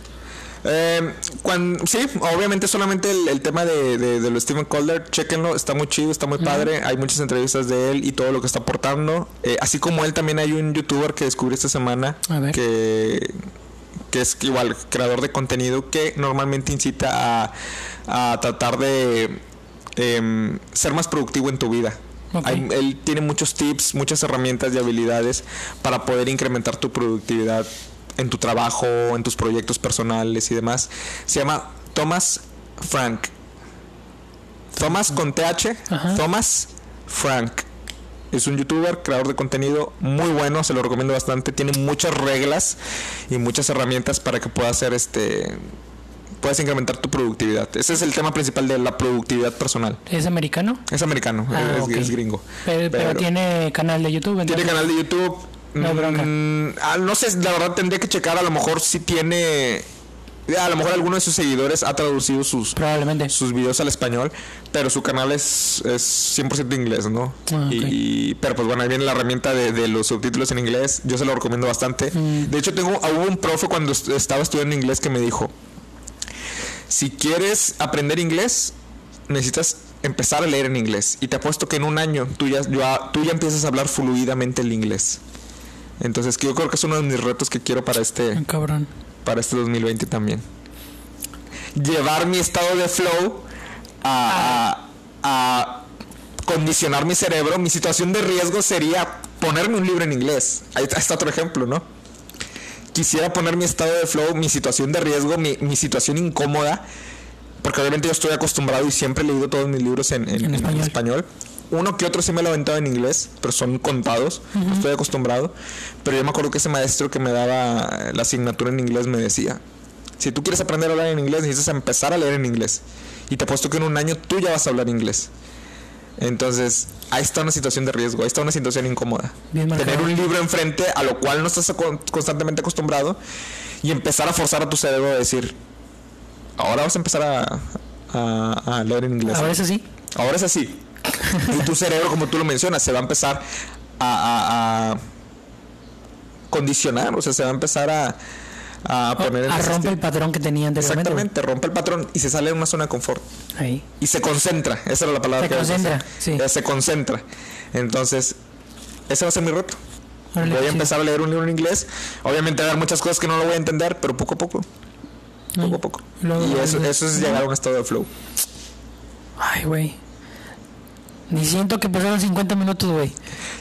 Eh, cuan- sí, obviamente solamente el, el tema de, de, de lo Stephen Colbert, chequenlo, está muy chido, está muy padre, hay muchas entrevistas de él y todo lo que está aportando. Eh, así como él también hay un youtuber que descubrí esta semana A ver. que que es igual creador de contenido que normalmente incita a, a tratar de em, ser más productivo en tu vida. Hay- él tiene muchos tips, muchas herramientas y habilidades para poder incrementar tu productividad en tu trabajo, en tus proyectos personales y demás. Se llama Thomas Frank. Thomas con TH, Ajá. Thomas Frank. Es un youtuber, creador de contenido muy bueno, se lo recomiendo bastante. Tiene muchas reglas y muchas herramientas para que puedas hacer este puedas incrementar tu productividad. Ese es el tema principal de la productividad personal. ¿Es americano? Es americano, Ah, es, gringo. Pero, pero Pero- tiene canal de YouTube. tiene entonces- canal de YouTube. No. Mm, ah, no sé, la verdad tendría que checar. A lo mejor si tiene. A lo mejor alguno de sus seguidores ha traducido sus, Probablemente. sus videos al español, pero su canal es, es 100% inglés, ¿no? Ah, y, pero pues bueno, ahí viene la herramienta de, de los subtítulos en inglés. Yo se lo recomiendo bastante. Mm. De hecho, tengo hubo un profe cuando est- estaba estudiando inglés que me dijo: Si quieres aprender inglés, necesitas empezar a leer en inglés. Y te apuesto que en un año tú ya, ya- tú ya empiezas a hablar fluidamente el inglés. Entonces, que yo creo que es uno de mis retos que quiero para este, Ah, Cabrón. Para este 2020 también. Llevar mi estado de flow a, a- a condicionar mi cerebro. Mi situación de riesgo sería ponerme un libro en inglés. Ahí está, otro ejemplo, ¿no? Quisiera poner mi estado de flow, mi situación de riesgo, mi, mi situación incómoda. Porque obviamente yo estoy acostumbrado y siempre he leído todos mis libros en, en- En en español. Uno que otro sí me lo he aventado en inglés, pero son contados. no Estoy acostumbrado. Pero yo me acuerdo que ese maestro que me daba la asignatura en inglés me decía: Si tú quieres aprender a hablar en inglés, necesitas empezar a leer en inglés. Y te apuesto que en un año tú ya vas a hablar inglés. Entonces, ahí está una situación de riesgo, ahí está una situación incómoda. Bien. Tener un libro enfrente a lo cual no estás con- constantemente acostumbrado y empezar a forzar a tu cerebro a decir: Ahora vas a empezar a, a- a leer en inglés. Ahora es así. Ahora es así. Y <laughs> tu cerebro, como tú lo mencionas, se va a empezar a, a- a condicionar, o sea, se va a empezar a, a poner en A ese rompe el patrón que tenía anteriormente. Exactamente, rompe el patrón y se sale de una zona de confort. Ahí. Y se concentra, esa era la palabra Se que concentra, sí. Ya Se concentra. Entonces, ese va a ser mi reto. Voy a sí. empezar a leer un libro en inglés. Obviamente va a haber muchas cosas que no lo voy a entender, pero poco a poco. Poco a poco. Luego- y eso, eso es llegar a un estado de flow. Ay, güey. Ni siento que pasaron 50 minutos, güey.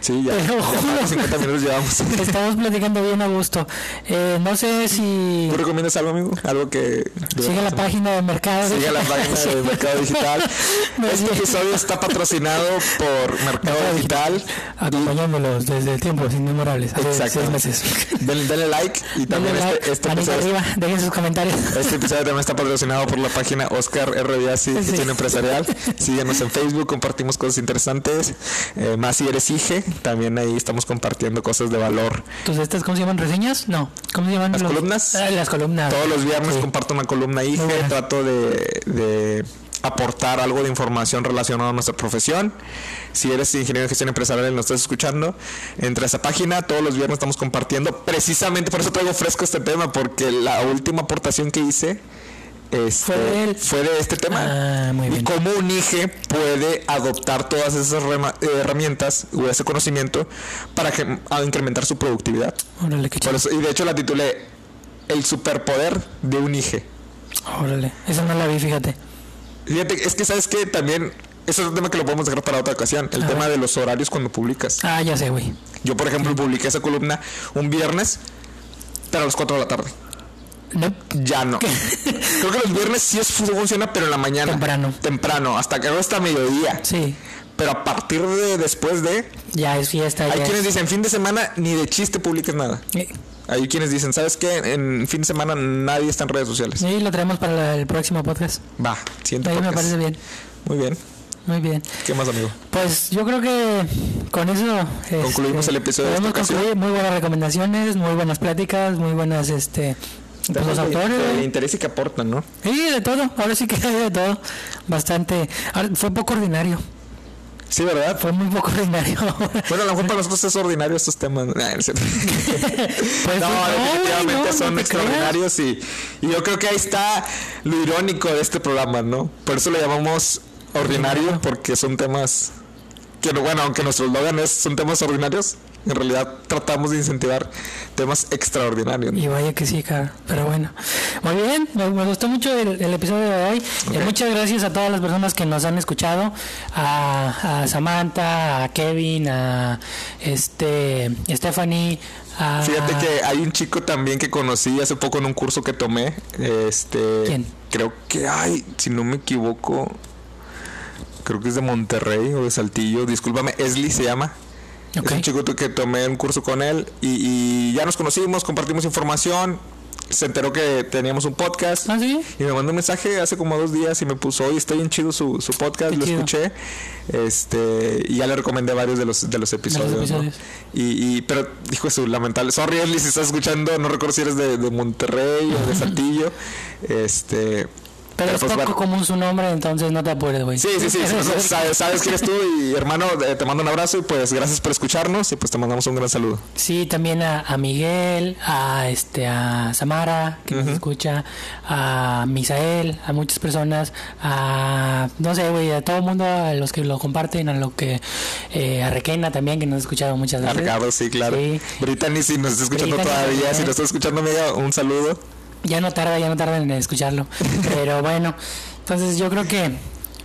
Sí, ya, Te lo ya juro. más de 50 minutos llevamos. <laughs> Estamos platicando bien a gusto. Eh, no sé si ¿Tú recomiendas algo, amigo? Algo que... sigue la página de mercado. Sigue la página de Mercado Digital. <laughs> No, Este sí. episodio está patrocinado por Mercado Digital. Acompañándolos desde tiempos inmemorables, hace Exacto. seis meses. <laughs> Denle, denle like y también Denle este, like, este episodio, arriba, dejen sus comentarios. este episodio también está patrocinado por la página Oscar R. Biasi, Sí. Empresarial. Síguenos en Facebook, compartimos cosas interesantes. Eh, más si eres IGE, también ahí estamos compartiendo cosas de valor. Entonces, ¿estas cómo se llaman? ¿Reseñas? No. ¿Cómo se llaman? Las los- columnas. Ah, las columnas. Todos los viernes Sí. comparto una columna IGE, trato de, de aportar algo de información relacionada a nuestra profesión. Si eres ingeniero de gestión empresarial y nos estás escuchando, entra a esa página. Todos los viernes estamos compartiendo. Precisamente por eso traigo fresco este tema, porque la última aportación que hice este, Fue de él. fue de este tema. Ah, muy y bien. cómo un IGE puede adoptar todas esas eh, herramientas o ese conocimiento para que, a incrementar su productividad. Órale, qué Por chido. eso- y de hecho la titulé El superpoder de un IGE. Órale. Esa no la vi, fíjate. Fíjate, es que sabes que también, eso es un tema que lo podemos dejar para otra ocasión, el A tema ver. de los horarios cuando publicas. Ah, ya sé, güey. Yo, por ejemplo, publiqué esa columna un viernes, pero a las 4 de la tarde. No. Ya no. <laughs> Creo que los viernes sí es- funciona, pero en la mañana. Temprano. Temprano, hasta que hasta mediodía. Sí. Pero a partir de después de... Ya es fiesta. Hay ya quienes es- dicen, fin de semana ni de chiste publiques nada. Eh, Hay quienes dicen, ¿sabes qué? En fin de semana nadie está en redes sociales. Sí, lo traemos para el próximo podcast. Va, siguiente Ahí me podcast. parece bien. Muy bien. Muy bien. ¿Qué más, amigo? Pues yo creo que con eso este, Concluimos el episodio de esta concluir. Muy buenas recomendaciones, muy buenas pláticas, muy buenas este pues, los de- autores. de güey. interés y que aportan, ¿no? Sí, de todo. Ahora sí que hay de todo. Bastante. Fue poco ordinario. Sí, ¿verdad? Fue muy poco ordinario. Bueno, a lo mejor para <laughs> nosotros es ordinario estos temas. Nah, no. <laughs> Pues, definitivamente no, son extraordinarios y, y yo creo que ahí está lo irónico de este programa, ¿no? Por eso lo llamamos ordinario, porque son temas que, bueno, aunque nuestro eslogan es son temas ordinarios, en realidad tratamos de incentivar temas extraordinarios. ¿no? Y vaya que sí, cara. Pero bueno. Muy bien, me, me gustó mucho el, el episodio de hoy. Eh, Ok. muchas gracias a todas las personas que nos han escuchado. A, a Samantha, a Kevin, a este Stephanie. A, Fíjate que hay un chico también que conocí hace poco en un curso que tomé. Este, ¿Quién? Creo que hay, si no me equivoco, creo que es de Monterrey o de Saltillo. Discúlpame, Esli se llama. Es un chico que tomé un curso con él y, y ya nos conocimos, compartimos información. Se enteró que teníamos un podcast. ¿Ah, sí? Y me mandó un mensaje hace como dos días y me puso, oye, está bien chido su, su podcast, Qué lo chido. escuché. Este, y ya le recomendé varios de los, de los episodios. ¿no? episodios. Y, y, pero dijo su lamentable, sorry Esli, si estás escuchando, no recuerdo si eres de, de Monterrey o de <laughs> Saltillo. Este, Pero es pues, poco bueno. común su nombre, entonces no te apures, güey. Sí, sí, sí, sabes, <laughs> sabes quién eres tú y hermano, eh, te mando un abrazo y pues gracias por escucharnos y pues te mandamos un gran saludo. Sí, también a, a Miguel, a este a Samara, que nos escucha, a Misael, a muchas personas, a no sé, güey, a todo el mundo, a los que lo comparten, a lo que eh, a Requena también que nos ha escuchado muchas A veces. Ricardo, sí, claro. Sí. Brittany, si nos está escuchando Brittany todavía, si nos está escuchando, amiga, un saludo. Ya no tarda, ya no tarda en escucharlo. <laughs> Pero bueno, entonces yo creo que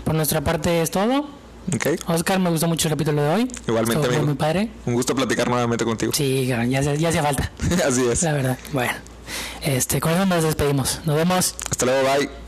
por nuestra parte es todo. Ok, Oscar, me gustó mucho el capítulo de hoy. Igualmente, amigo. muy padre. un gusto platicar nuevamente contigo. Sí, ya, ya hacía falta. <laughs> Así es. La verdad. Bueno, este, con eso nos despedimos. Nos vemos. Hasta luego, bye.